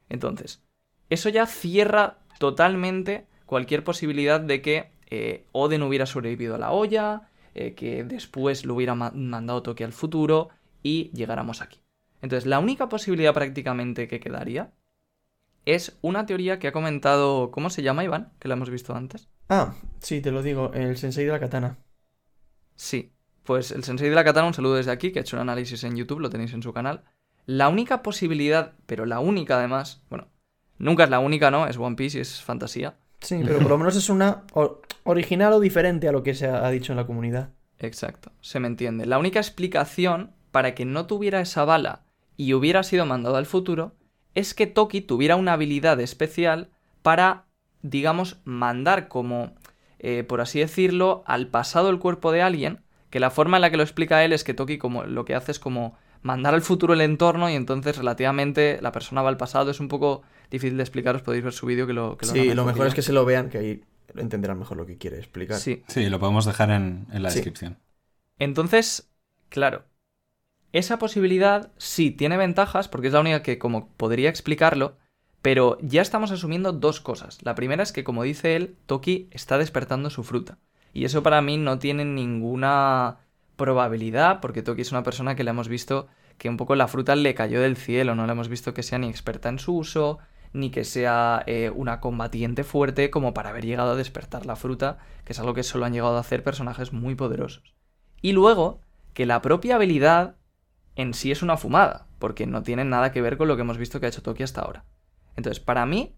Entonces, eso ya cierra totalmente cualquier posibilidad de que eh, Oden hubiera sobrevivido a la olla, eh, que después lo hubiera ma- mandado toque al futuro y llegáramos aquí. Entonces, la única posibilidad prácticamente que quedaría es una teoría que ha comentado. ¿Cómo se llama, Iván? Que la hemos visto antes. Ah, sí, te lo digo, el sensei de la katana. Sí, pues el Sensei de la Katana, un saludo desde aquí, que ha hecho un análisis en YouTube, lo tenéis en su canal. La única posibilidad, pero la única además, bueno, nunca es la única, ¿no? Es One Piece y es fantasía. Sí, pero por lo menos es una original o diferente a lo que se ha ha dicho en la comunidad. Exacto, se me entiende. La única explicación para que no tuviera esa bala y hubiera sido mandado al futuro es que Toki tuviera una habilidad especial para, digamos, mandar como, eh, por así decirlo, al pasado el cuerpo de alguien, que la forma en la que lo explica él es que Toki como, lo que hace es como mandar al futuro el entorno y entonces relativamente la persona va al pasado. Es un poco difícil de explicar, os podéis ver su vídeo que lo que Sí, lo mejor es que se lo vean, que ahí entenderán mejor lo que quiere explicar. Sí. Sí, lo podemos dejar en, en la Sí. descripción. Entonces, claro, esa posibilidad sí tiene ventajas porque es la única que como podría explicarlo, pero ya estamos asumiendo dos cosas. La primera es que, como dice él, Toki está despertando su fruta. Y eso para mí no tiene ninguna probabilidad, porque Toki es una persona que le hemos visto que un poco la fruta le cayó del cielo, no le hemos visto que sea ni experta en su uso, ni que sea eh, una combatiente fuerte como para haber llegado a despertar la fruta, que es algo que solo han llegado a hacer personajes muy poderosos. Y luego, que la propia habilidad en sí es una fumada, porque no tiene nada que ver con lo que hemos visto que ha hecho Toki hasta ahora. Entonces, para mí,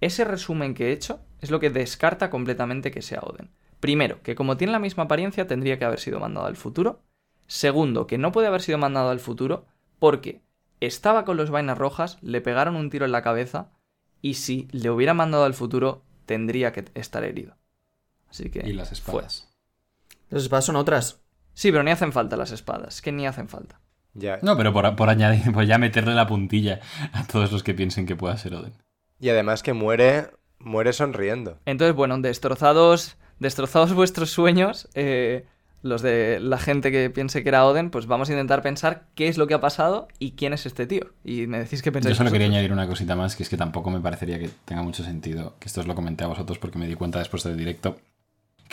ese resumen que he hecho es lo que descarta completamente que sea Oden. Primero, que como tiene la misma apariencia tendría que haber sido mandado al futuro. Segundo, que no puede haber sido mandado al futuro porque estaba con los vainas rojas, le pegaron un tiro en la cabeza y si le hubiera mandado al futuro tendría que estar herido. Así que... Y las espadas. Las espadas son otras. Sí, pero ni hacen falta las espadas, que ni hacen falta. Ya. No, pero por, por añadir, pues ya meterle la puntilla a todos los que piensen que pueda ser Oden. Y además que muere, muere sonriendo. Entonces, bueno, destrozados, destrozados vuestros sueños, eh, los de la gente que piense que era Oden, pues vamos a intentar pensar qué es lo que ha pasado y quién es este tío. Y me decís que Yo pensáis solo quería añadir una cosita más, que es que tampoco me parecería que tenga mucho sentido, que esto os lo comenté a vosotros porque me di cuenta después del directo,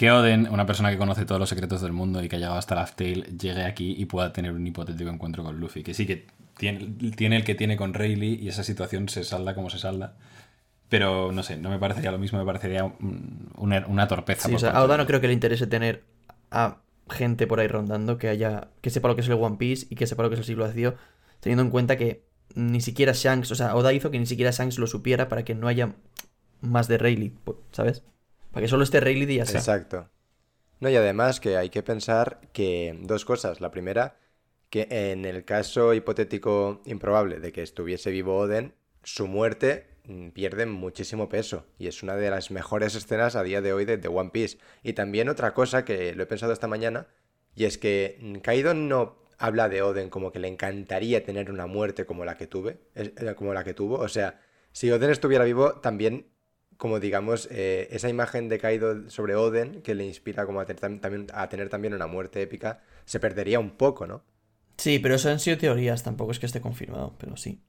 que Oden, una persona que conoce todos los secretos del mundo y que ha llegado hasta Laugh Tale, llegue aquí y pueda tener un hipotético encuentro con Luffy. Que sí que tiene, tiene el que tiene con Rayleigh y esa situación se salda como se salda. Pero no sé, no me parecería lo mismo, me parecería un- una, una torpeza. Sí, por o sea, a Oda no creo que le interese tener a gente por ahí rondando que haya que sepa lo que es el One Piece y que sepa lo que es el siglo vacío, teniendo en cuenta que ni siquiera Shanks, o sea, Oda hizo que ni siquiera Shanks lo supiera para que no haya más de Rayleigh, po- ¿sabes? Para que solo esté Rayleigh y ya está. Exacto. No, y además que hay que pensar que dos cosas. La primera, que en el caso hipotético improbable de que estuviese vivo Oden, su muerte mm, pierde muchísimo peso. Y es una de las mejores escenas a día de hoy de, One Piece. Y también otra cosa que lo he pensado esta mañana, y es que mm, Kaido no habla de Oden como que le encantaría tener una muerte como la que tuve, eh, como la que tuvo. O sea, si Oden estuviera vivo, también como digamos, eh, esa imagen de Kaido sobre Oden, que le inspira como a tener, tam- también, a tener también una muerte épica, se perdería un poco, ¿no? Sí, pero eso han sido teorías, tampoco es que esté confirmado, pero sí.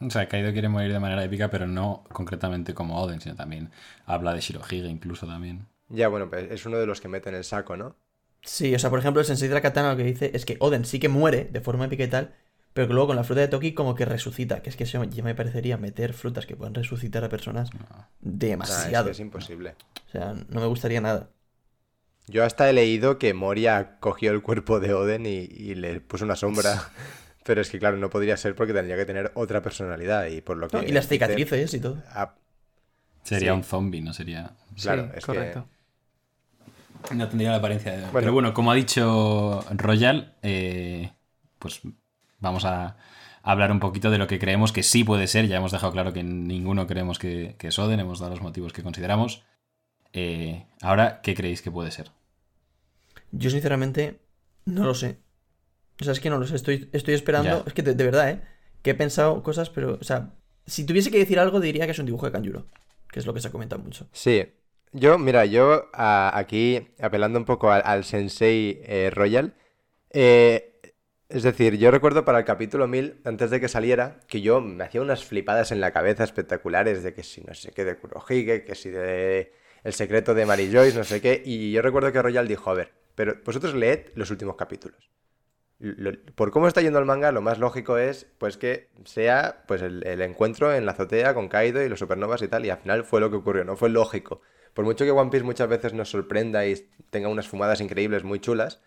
O sea, Kaido quiere morir de manera épica, pero no concretamente como Oden, sino también habla de Shirohige incluso también. Ya, bueno, pues es uno de los que mete en el saco, ¿no? Sí, o sea, por ejemplo, el Sensei de la Katana lo que dice es que Oden sí que muere de forma épica y tal, pero que luego con la fruta de Toki como que resucita, que es que eso ya me parecería meter frutas que puedan resucitar a personas No. Nah, es, demasiado. que es imposible. O sea, no me gustaría nada. Yo hasta he leído que Moria cogió el cuerpo de Oden y, y le puso una sombra. Pero es que, claro, no podría ser porque tendría que tener otra personalidad. Y por lo que. No, y las dice- cicatrices y todo. Ah, Sería Sí. un zombie, no sería... Claro, sí, es que- correcto. No tendría la apariencia de... Bueno. Pero bueno, como ha dicho Royal, eh, pues vamos a hablar un poquito de lo que creemos que sí puede ser. Ya hemos dejado claro que ninguno creemos que, que es Oden, hemos dado los motivos que consideramos. Eh, ahora, ¿qué creéis que puede ser? Yo sinceramente no lo sé. O sea, es que no lo sé. Estoy, estoy esperando. Ya. Es que de, de verdad, ¿eh? Que he pensado cosas, pero, o sea, si tuviese que decir algo, diría que es un dibujo de Kanjuro. Que es lo que se ha comentado mucho. Sí. Yo, mira, yo a- aquí, apelando un poco al, al Sensei eh, Royal, eh, es decir, yo recuerdo para el capítulo 1000, antes de que saliera, que yo me hacía unas flipadas en la cabeza espectaculares de que si no sé qué de Kurohige, que si de El secreto de Mary Joyce, no sé qué, y yo recuerdo que Royal dijo, a ver, pero vosotros leed los últimos capítulos. Lo- por cómo está yendo el manga, lo más lógico es pues que sea pues el, el encuentro en la azotea con Kaido y los supernovas y tal, y al final fue lo que ocurrió, no fue lógico. Por mucho que One Piece muchas veces nos sorprenda y tenga unas fumadas increíbles muy chulas,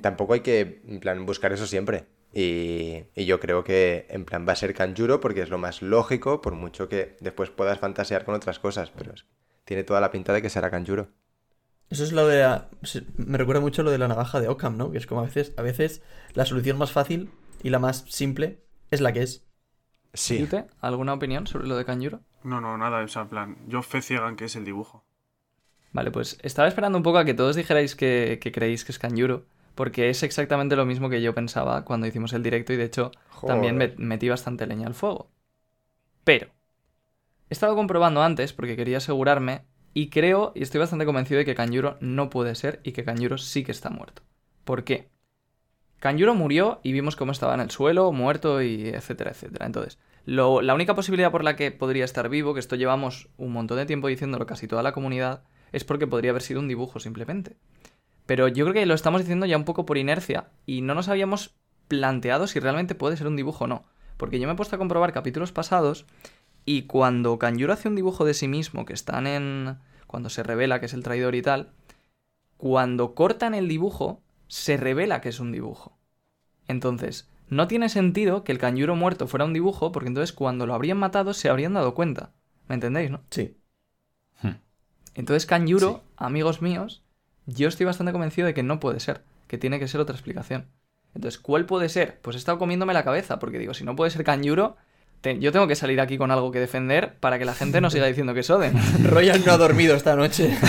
tampoco hay que, en plan, buscar eso siempre. Y, y yo creo que, en plan, va a ser Kanjuro porque es lo más lógico, por mucho que después puedas fantasear con otras cosas, pero es- tiene toda la pinta de que será Kanjuro. Eso es lo de la... Me recuerda mucho lo de la navaja de Occam, ¿no? Que es como a veces, a veces la solución más fácil y la más simple es la que es. Sí. Yute, ¿alguna opinión sobre lo de Kanjuro? No, no, nada, o sea, en plan, yo fe ciega en que es el dibujo. Vale, pues estaba esperando un poco a que todos dijerais que, que creéis que es Kanjuro, porque es exactamente lo mismo que yo pensaba cuando hicimos el directo y de hecho también me- metí bastante leña al fuego. Pero, he estado comprobando antes porque quería asegurarme y creo y estoy bastante convencido de que Kanjuro no puede ser y que Kanjuro sí que está muerto. ¿Por qué? Kanjuro murió y vimos cómo estaba en el suelo, muerto y etcétera, etcétera. Entonces, lo- la única posibilidad por la que podría estar vivo, que esto llevamos un montón de tiempo diciéndolo casi toda la comunidad, es porque podría haber sido un dibujo simplemente. Pero yo creo que lo estamos diciendo ya un poco por inercia y no nos habíamos planteado si realmente puede ser un dibujo o no. Porque yo me he puesto a comprobar capítulos pasados y cuando Kanjuro hace un dibujo de sí mismo, que están en... cuando se revela que es el traidor y tal, cuando cortan el dibujo, se revela que es un dibujo. Entonces, no tiene sentido que el Kanjuro muerto fuera un dibujo, porque entonces cuando lo habrían matado se habrían dado cuenta. ¿Me entendéis, no? Sí. Entonces, Kanjuro, amigos míos, yo estoy bastante convencido de que no puede ser, que tiene que ser otra explicación. Entonces, ¿cuál puede ser? Pues he estado comiéndome la cabeza, porque digo, si no puede ser Kanjuro, te- yo tengo que salir aquí con algo que defender para que la gente no siga diciendo que es Oden. Royal no ha dormido esta noche.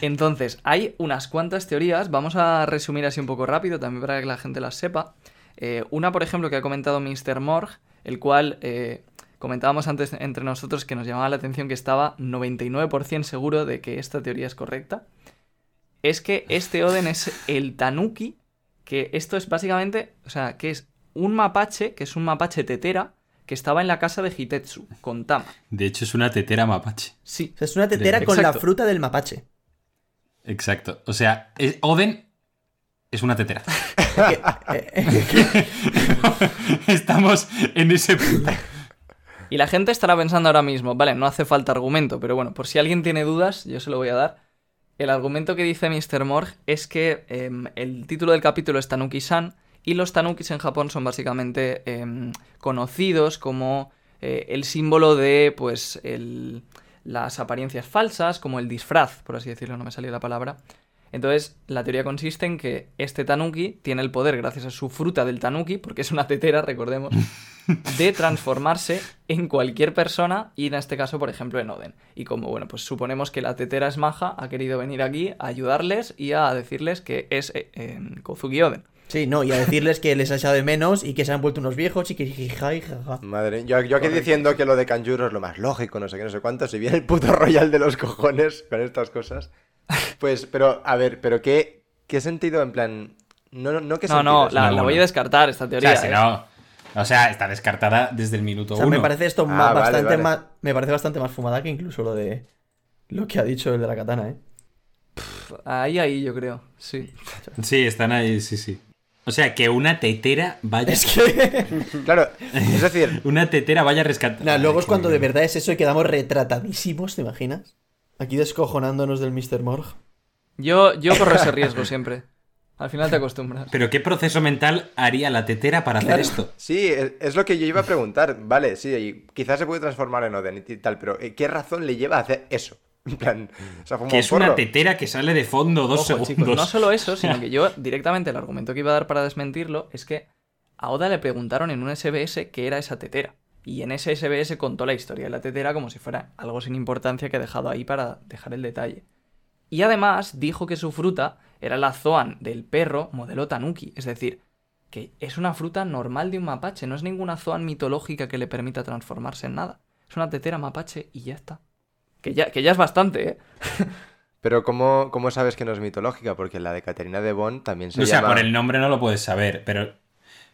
Entonces, hay unas cuantas teorías, vamos a resumir así un poco rápido, también para que la gente las sepa. Eh, una, por ejemplo, que ha comentado Mr. Morg, el cual eh, comentábamos antes entre nosotros que nos llamaba la atención que estaba 99% seguro de que esta teoría es correcta, es que este Oden es el Tanuki, que esto es básicamente, o sea, que es un mapache, que es un mapache tetera, que estaba en la casa de Hitetsu, con Tama. De hecho, es una tetera mapache. Sí, O sea, es una tetera con la fruta del mapache. Exacto. O sea, es- Oden es una tetera. Eh, eh, Estamos en ese punto. Y la gente estará pensando ahora mismo, vale, no hace falta argumento, pero bueno, por si alguien tiene dudas, yo se lo voy a dar. El argumento que dice Mr. Morg es que em, el título del capítulo es Tanuki-san y los Tanukis en Japón son básicamente em, conocidos como eh, el símbolo de, pues, el- las apariencias falsas, como el disfraz, por así decirlo, no me salió la palabra. Entonces, la teoría consiste en que este Tanuki tiene el poder, gracias a su fruta del Tanuki, porque es una tetera, recordemos, de transformarse en cualquier persona y en este caso, por ejemplo, en Oden. Y como, bueno, pues suponemos que la tetera es maja, ha querido venir aquí a ayudarles y a decirles que es eh, eh, Kozuki Oden. sí, no, y a decirles que les ha echado de menos y que se han vuelto unos viejos y que jiji, jaja. Madre, yo, yo aquí diciendo que lo de Kanjuro es lo más lógico, no sé qué, no sé cuánto, si viene el puto Royal de los cojones con estas cosas. Pues, pero, a ver, pero ¿qué, qué sentido, en plan, no, no, no qué No, sentido no, la, voy a descartar esta O teoría. sea, si ¿eh? no. O sea, está descartada desde el minuto O sea, uno. me parece esto Ah, vale, bastante vale. más. Me parece bastante más fumada que incluso lo de. Lo que ha dicho el de la katana, ¿eh? Ahí, ahí, yo creo. Sí. Sí, están ahí, sí, sí. O sea, que una tetera vaya. Es que. Claro, es decir, Una tetera vaya a rescatar. Nah, luego es cuando de verdad es eso y quedamos retratadísimos, ¿te imaginas? Aquí descojonándonos del Mr. Morg. Yo, yo corro ese riesgo siempre. Al final te acostumbras. Pero ¿qué proceso mental haría la tetera para hacer esto? sí, es, es lo que yo iba a preguntar. Vale, sí, quizás se puede transformar en Oden y tal, pero eh, ¿qué razón le lleva a hacer eso? En plan, o sea, Que un es una tetera que sale de fondo dos Ojo, segundos. chicos, no solo eso, sino que yo directamente el argumento que iba a dar para desmentirlo es que a Oda le preguntaron en un SBS qué era esa tetera. Y en ese SBS contó la historia de la tetera como si fuera algo sin importancia que he dejado ahí para dejar el detalle. Y además dijo que su fruta era la Zoan del perro modelo Tanuki, es decir, que es una fruta normal de un mapache, no es ninguna Zoan mitológica que le permita transformarse en nada. Es una tetera mapache y ya está. Que ya, que ya es bastante, ¿eh? Pero ¿cómo, ¿cómo sabes que no es mitológica? Porque la de Caterina de Bon también se o sea, llama... por el nombre no lo puedes saber, pero.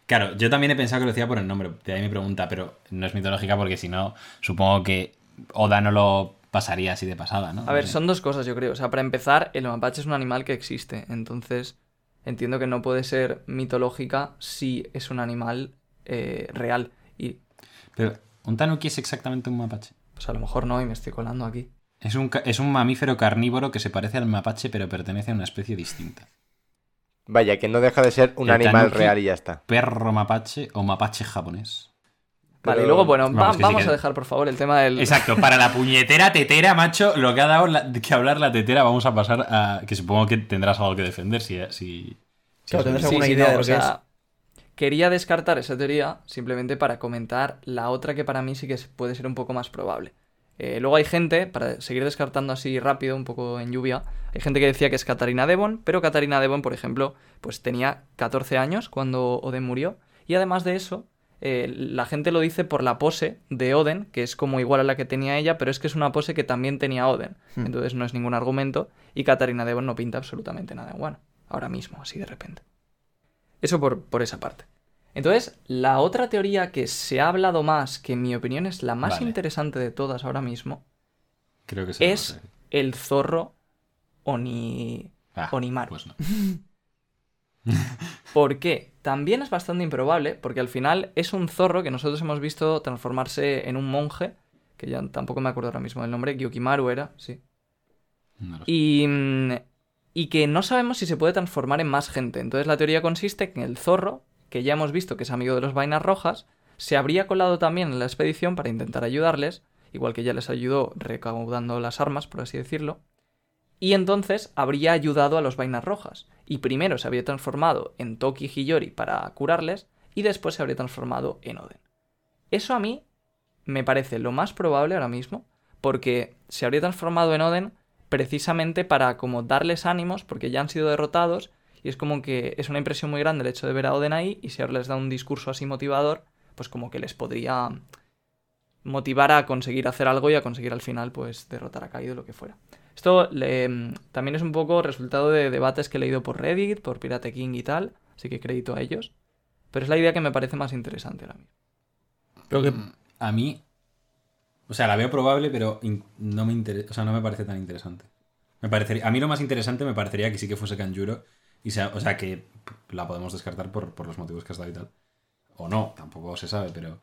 Claro, yo también he pensado que lo decía por el nombre, de ahí mi pregunta, pero no es mitológica porque si no, supongo que Oda no lo pasaría así de pasada, ¿no? A ver, No sé. son dos cosas, yo creo. O sea, para empezar, el mapache es un animal que existe. Entonces, entiendo que no puede ser mitológica si es un animal eh, real. Y, Pero, ¿un tanuki es exactamente un mapache? pues a lo mejor no, y me estoy colando aquí. Es un, es un mamífero carnívoro que se parece al mapache, pero pertenece a una especie distinta. Vaya, que no deja de ser un El animal tanuki- real y ya está. Perro mapache o mapache japonés. Vale, y luego, bueno, Vamos, va- que sí vamos que- a dejar, por favor, el tema del... Exacto, para la puñetera tetera, macho, lo que ha dado la- que hablar la tetera, vamos a pasar a. Que supongo que tendrás algo que defender si. si, si Claro, eso tendrás es- Sí, alguna sí, idea no, de o lo que sea, quería descartar esa teoría simplemente para comentar la otra que para mí sí que puede ser un poco más probable. Eh, luego hay gente, para seguir descartando así rápido, un poco en lluvia, hay gente que decía que es Katarina Devon, pero Katarina Devon, por ejemplo, pues tenía 14 años cuando Oden murió, y además de eso, eh, la gente lo dice por la pose de Oden, que es como igual a la que tenía ella, pero es que es una pose que también tenía Oden, Hmm. entonces no es ningún argumento, y Katarina Devon no pinta absolutamente nada en Wano, ahora mismo, así de repente. Eso por, por esa parte. Entonces, la otra teoría que se ha hablado más, que en mi opinión es la más Vale. interesante de todas ahora mismo, Creo que es el zorro Oni... Ah, Onimaru. Pues no. ¿Por qué? También es bastante improbable, porque al final es un zorro que nosotros hemos visto transformarse en un monje, que ya tampoco me acuerdo ahora mismo del nombre, Gyokimaru era, sí. No. Y, mm, y que no sabemos si se puede transformar en más gente. Entonces la teoría consiste en el zorro, que ya hemos visto que es amigo de los vainas rojas, se habría colado también en la expedición para intentar ayudarles, igual que ya les ayudó recaudando las armas, por así decirlo. Y entonces habría ayudado a los vainas rojas. Y primero se habría transformado en Toki Hiyori para curarles, y después se habría transformado en Oden. Eso a mí me parece lo más probable ahora mismo, porque se habría transformado en Oden precisamente para como darles ánimos, porque ya han sido derrotados, y es como que es una impresión muy grande el hecho de ver a Oden ahí, y si ahora les da un discurso así motivador, pues como que les podría motivar a conseguir hacer algo y a conseguir al final, pues, derrotar a Kaido, lo que fuera. Esto le- también es un poco resultado de debates que he leído por Reddit, por Pirate King y tal, así que crédito a ellos. Pero es la idea que me parece más interesante ahora mismo. Creo que Mm, A mí. O sea, la veo probable, pero no me interesa. O sea, no me parece tan interesante. Me parecería, a mí lo más interesante me parecería que sí que fuese Kanjuro. Y sea, o sea, que la podemos descartar por, por los motivos que has dado y tal. O no, tampoco se sabe, pero.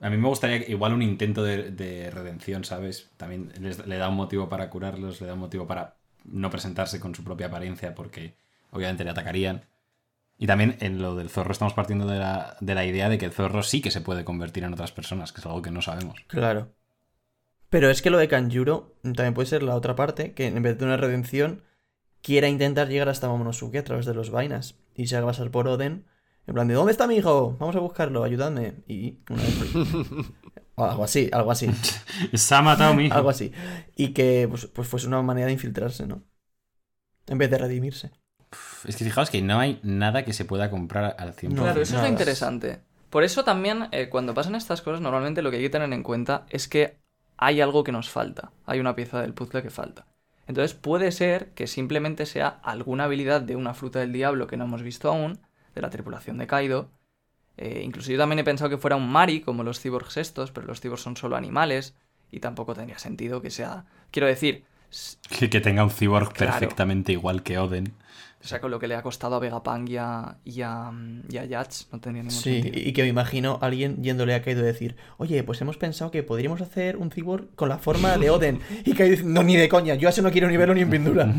A mí me gustaría igual un intento de, de redención, ¿sabes? También le da un motivo para curarlos, le da un motivo para no presentarse con su propia apariencia, porque obviamente le atacarían. Y también en lo del zorro estamos partiendo de la, de la idea de que el zorro sí que se puede convertir en otras personas, que es algo que no sabemos. Claro. Pero es que lo de Kanjuro también puede ser la otra parte, que en vez de una redención, quiera intentar llegar hasta Momonosuke a través de los vainas. Y se haga pasar por Oden. En plan de, ¿dónde está mi hijo? Vamos a buscarlo, ayudadme. Y una vez- o algo así, algo así, Se ha matado mi hijo. algo así. Y que pues, pues fuese una manera de infiltrarse, ¿no? En vez de redimirse. Es que fijaos que no hay nada que se pueda comprar al 100%. No, claro, eso es lo interesante. Por eso también, eh, cuando pasan estas cosas, normalmente lo que hay que tener en cuenta es que hay algo que nos falta. Hay una pieza del puzzle que falta. Entonces puede ser que simplemente sea alguna habilidad de una fruta del diablo que no hemos visto aún, de la tripulación de Kaido. Eh, incluso yo también he pensado que fuera un Mari, como los cyborgs estos, pero los cyborgs son solo animales, y tampoco tendría sentido que sea... Quiero decir, Que, que tenga un cyborg Claro. perfectamente igual que Oden. o sea, con lo que le ha costado a Vegapunk y a, y a, y a Yats, no tendría ningún Sí, sentido. y que me imagino a alguien yéndole a Kaido y decir, oye, pues hemos pensado que podríamos hacer un cyborg con la forma de Oden. Y Kaido dice, no, ni de coña, yo así no quiero ni verlo ni en pintura.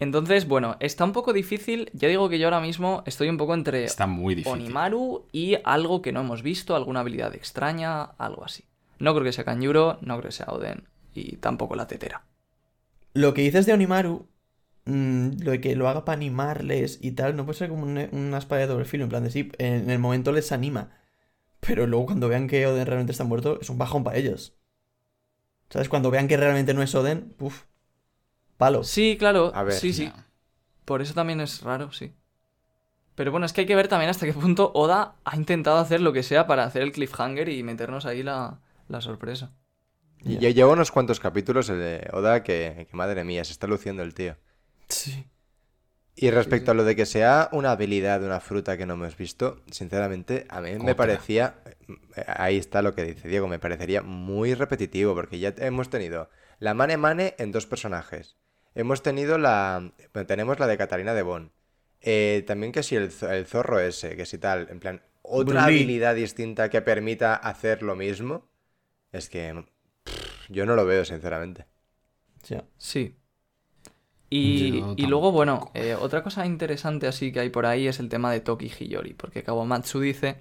Entonces, bueno, está un poco difícil. Ya digo que yo ahora mismo estoy un poco entre Está muy difícil. Onimaru y algo que no hemos visto, alguna habilidad extraña, algo así. No creo que sea Kanjuro, no creo que sea Oden y tampoco la tetera. Lo que dices de Onimaru, mm, lo de que lo haga para animarles y tal, no puede ser como un- una espada de doble filo, en plan de sí, en el momento les anima. Pero luego cuando vean que Oden realmente está muerto, es un bajón para ellos. ¿Sabes? Cuando vean que realmente no es Oden, uff, palo. Sí, claro, A ver, sí, sí. Por eso también es raro, sí. Pero bueno, es que hay que ver también hasta qué punto Oda ha intentado hacer lo que sea para hacer el cliffhanger y meternos ahí la, la sorpresa. Y Ya. ya lleva unos cuantos capítulos el de Oda que, que madre mía, se está luciendo el tío. Sí. Y respecto a lo de que sea una habilidad de una fruta que no hemos visto, sinceramente, a mí me parecía, eh, ahí está lo que dice Diego, me parecería muy repetitivo, porque ya hemos tenido la Mane Mane en dos personajes. Hemos tenido la, bueno, tenemos la de Catarina de Bon. Eh, también que si el, el zorro ese, que si tal, en plan, otra Brulí. habilidad distinta que permita hacer lo mismo, es que pff, yo no lo veo, sinceramente. Ya. Sí. Y, y luego, bueno, eh, otra cosa interesante así que hay por ahí es el tema de Toki Hiyori, porque Kawamatsu dice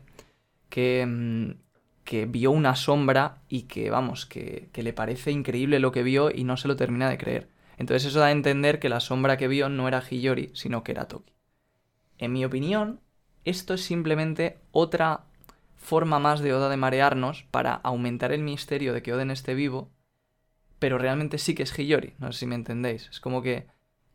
que, mm, que vio una sombra y que, vamos, que, que le parece increíble lo que vio y no se lo termina de creer. Entonces eso da a entender que la sombra que vio no era Hiyori, sino que era Toki. En mi opinión, esto es simplemente otra forma más de Oda de marearnos para aumentar el misterio de que Oden esté vivo, pero realmente sí que es Hiyori, no sé si me entendéis. Es como que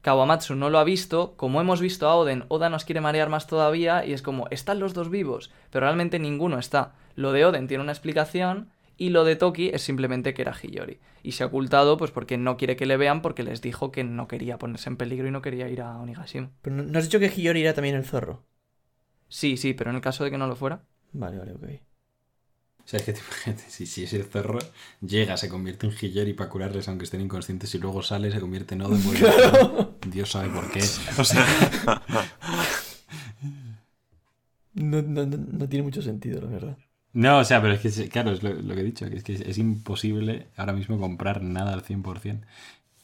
Kawamatsu no lo ha visto, como hemos visto a Oden, Oda nos quiere marear más todavía y es como, están los dos vivos, pero realmente ninguno está. Lo de Oden tiene una explicación y lo de Toki es simplemente que era Hiyori. Y se ha ocultado pues porque no quiere que le vean porque les dijo que no quería ponerse en peligro y no quería ir a Onigashima. Pero ¿no- ¿no has dicho que Hiyori era también el zorro? Sí, sí, pero en el caso de que no lo fuera. Vale, vale, ok. O sea, es que si, si ese zorro llega, se convierte en Hiyori para curarles aunque estén inconscientes y luego sale, se convierte en vuelve a- Dios sabe por qué. O sea, No, no, no, no tiene mucho sentido, la verdad. No, o sea, pero es que, claro, es lo, lo que he dicho, que es que es imposible ahora mismo comprar nada al 100%.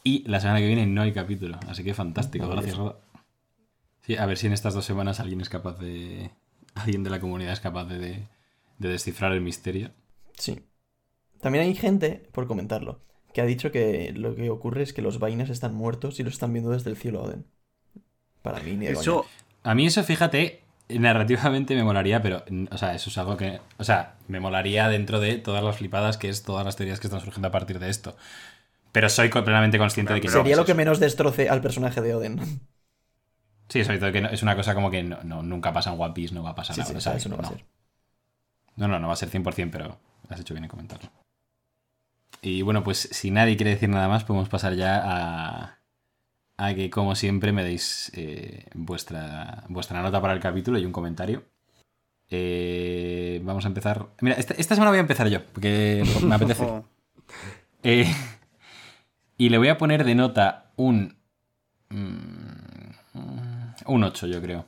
Y la semana que viene no hay capítulo, así que fantástico, gracias. Oda. Sí, a ver si en estas dos semanas alguien es capaz de... Alguien de la comunidad es capaz de, de, de descifrar el misterio. Sí. También hay gente, por comentarlo, que ha dicho que lo que ocurre es que los vainas están muertos y los están viendo desde el cielo Oden. Para mí, ni de Eso. A mí eso, fíjate, narrativamente me molaría, pero, o sea, eso es algo que, o sea, me molaría dentro de todas las flipadas, que es todas las teorías que están surgiendo a partir de esto. Pero soy plenamente consciente de que Sería no lo que menos destroce al personaje de Oden. Sí, sobre todo que no- es una cosa como que no, no- nunca pasa en One Piece, no va a pasar Sí, ahora, eso no va a ser. No, no, no va a ser 100%, pero has hecho bien en comentarlo. Y bueno, pues si nadie quiere decir nada más, podemos pasar ya a, a que, como siempre, me deis eh, vuestra, vuestra nota para el capítulo y un comentario. Eh, vamos a empezar. Mira, esta, esta semana voy a empezar yo, porque me apetece. Eh, y le voy a poner de nota un. mm, un 8, yo creo.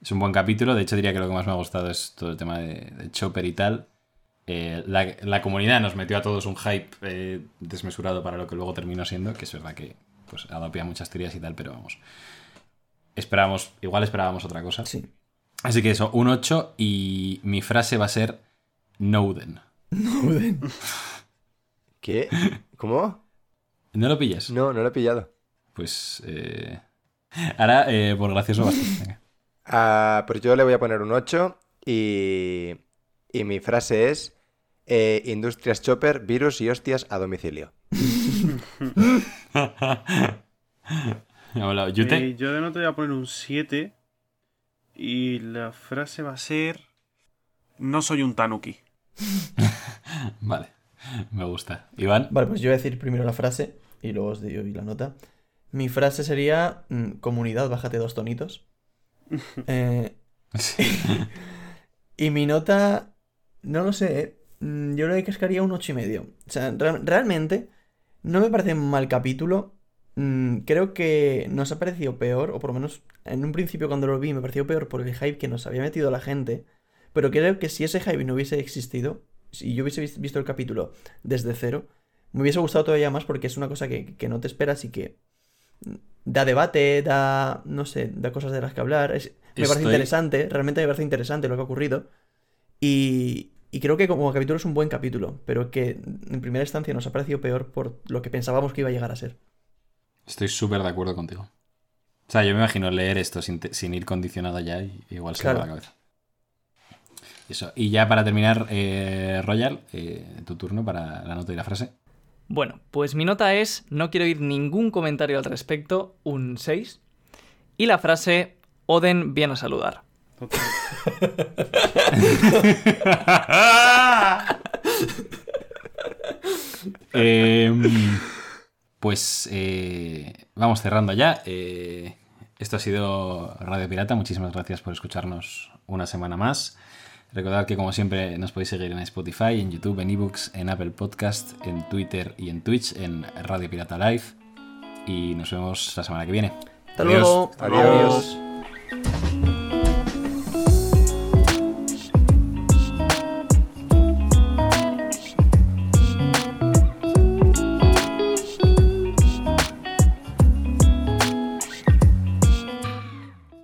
Es un buen capítulo. De hecho, diría que lo que más me ha gustado es todo el tema de, de Chopper y tal. Eh, la, la comunidad nos metió a todos un hype desmesurado para lo que luego terminó siendo, que es verdad que pues, adopía muchas teorías y tal, pero vamos. Esperábamos, igual esperábamos otra cosa. Sí. Así que eso, un 8 y mi frase va a ser Noden. Oden. ¿Qué? ¿Cómo? ¿No lo pillas? No, no lo he pillado. Pues eh, ahora eh, por gracioso basta. Venga. Ah, pues yo le voy a poner un 8 y, y mi frase es eh, Industrias Chopper, virus y hostias a domicilio. Molado. Yute, eh, yo de nota voy a poner un 7 y la frase va a ser no soy un tanuki. Vale, me gusta. Iván, Vale, pues yo voy a decir primero la frase y luego os doy la nota. Mi frase sería: mm, Comunidad, bájate dos tonitos. Eh, y mi nota, no lo sé, eh, mm, yo le cascaría un ocho y medio. O sea, re- realmente no me parece un mal capítulo. Mm, creo que nos ha parecido peor, o por lo menos en un principio cuando lo vi me pareció peor por el hype que nos había metido la gente. Pero creo que si ese hype no hubiese existido, si yo hubiese vis- visto el capítulo desde cero, me hubiese gustado todavía más porque es una cosa que, que no te esperas y que da debate, da, no sé, da cosas de las que hablar. Es- me parece interesante, realmente me parece interesante lo que ha ocurrido. Y, y creo que como capítulo es un buen capítulo, pero que en primera instancia nos ha parecido peor por lo que pensábamos que iba a llegar a ser. estoy súper de acuerdo contigo. O sea, yo me imagino leer esto sin, ir condicionado ya y igual se me va Claro. la cabeza. Eso. Y ya para terminar, eh, Royal, eh, tu turno para la nota y la frase. Bueno, pues mi nota es, no quiero oír ningún comentario al respecto, un 6. Y la frase, Oden viene a saludar. Eh, pues eh, vamos cerrando ya. Eh, esto ha sido Radio Pirata. Muchísimas gracias por escucharnos una semana más. Recordad que como siempre nos podéis seguir en Spotify, en YouTube, en eBooks, en Apple Podcast, en Twitter y en Twitch, en Radio Pirata Live. Y nos vemos la semana que viene. Hasta Adiós. luego. Adiós.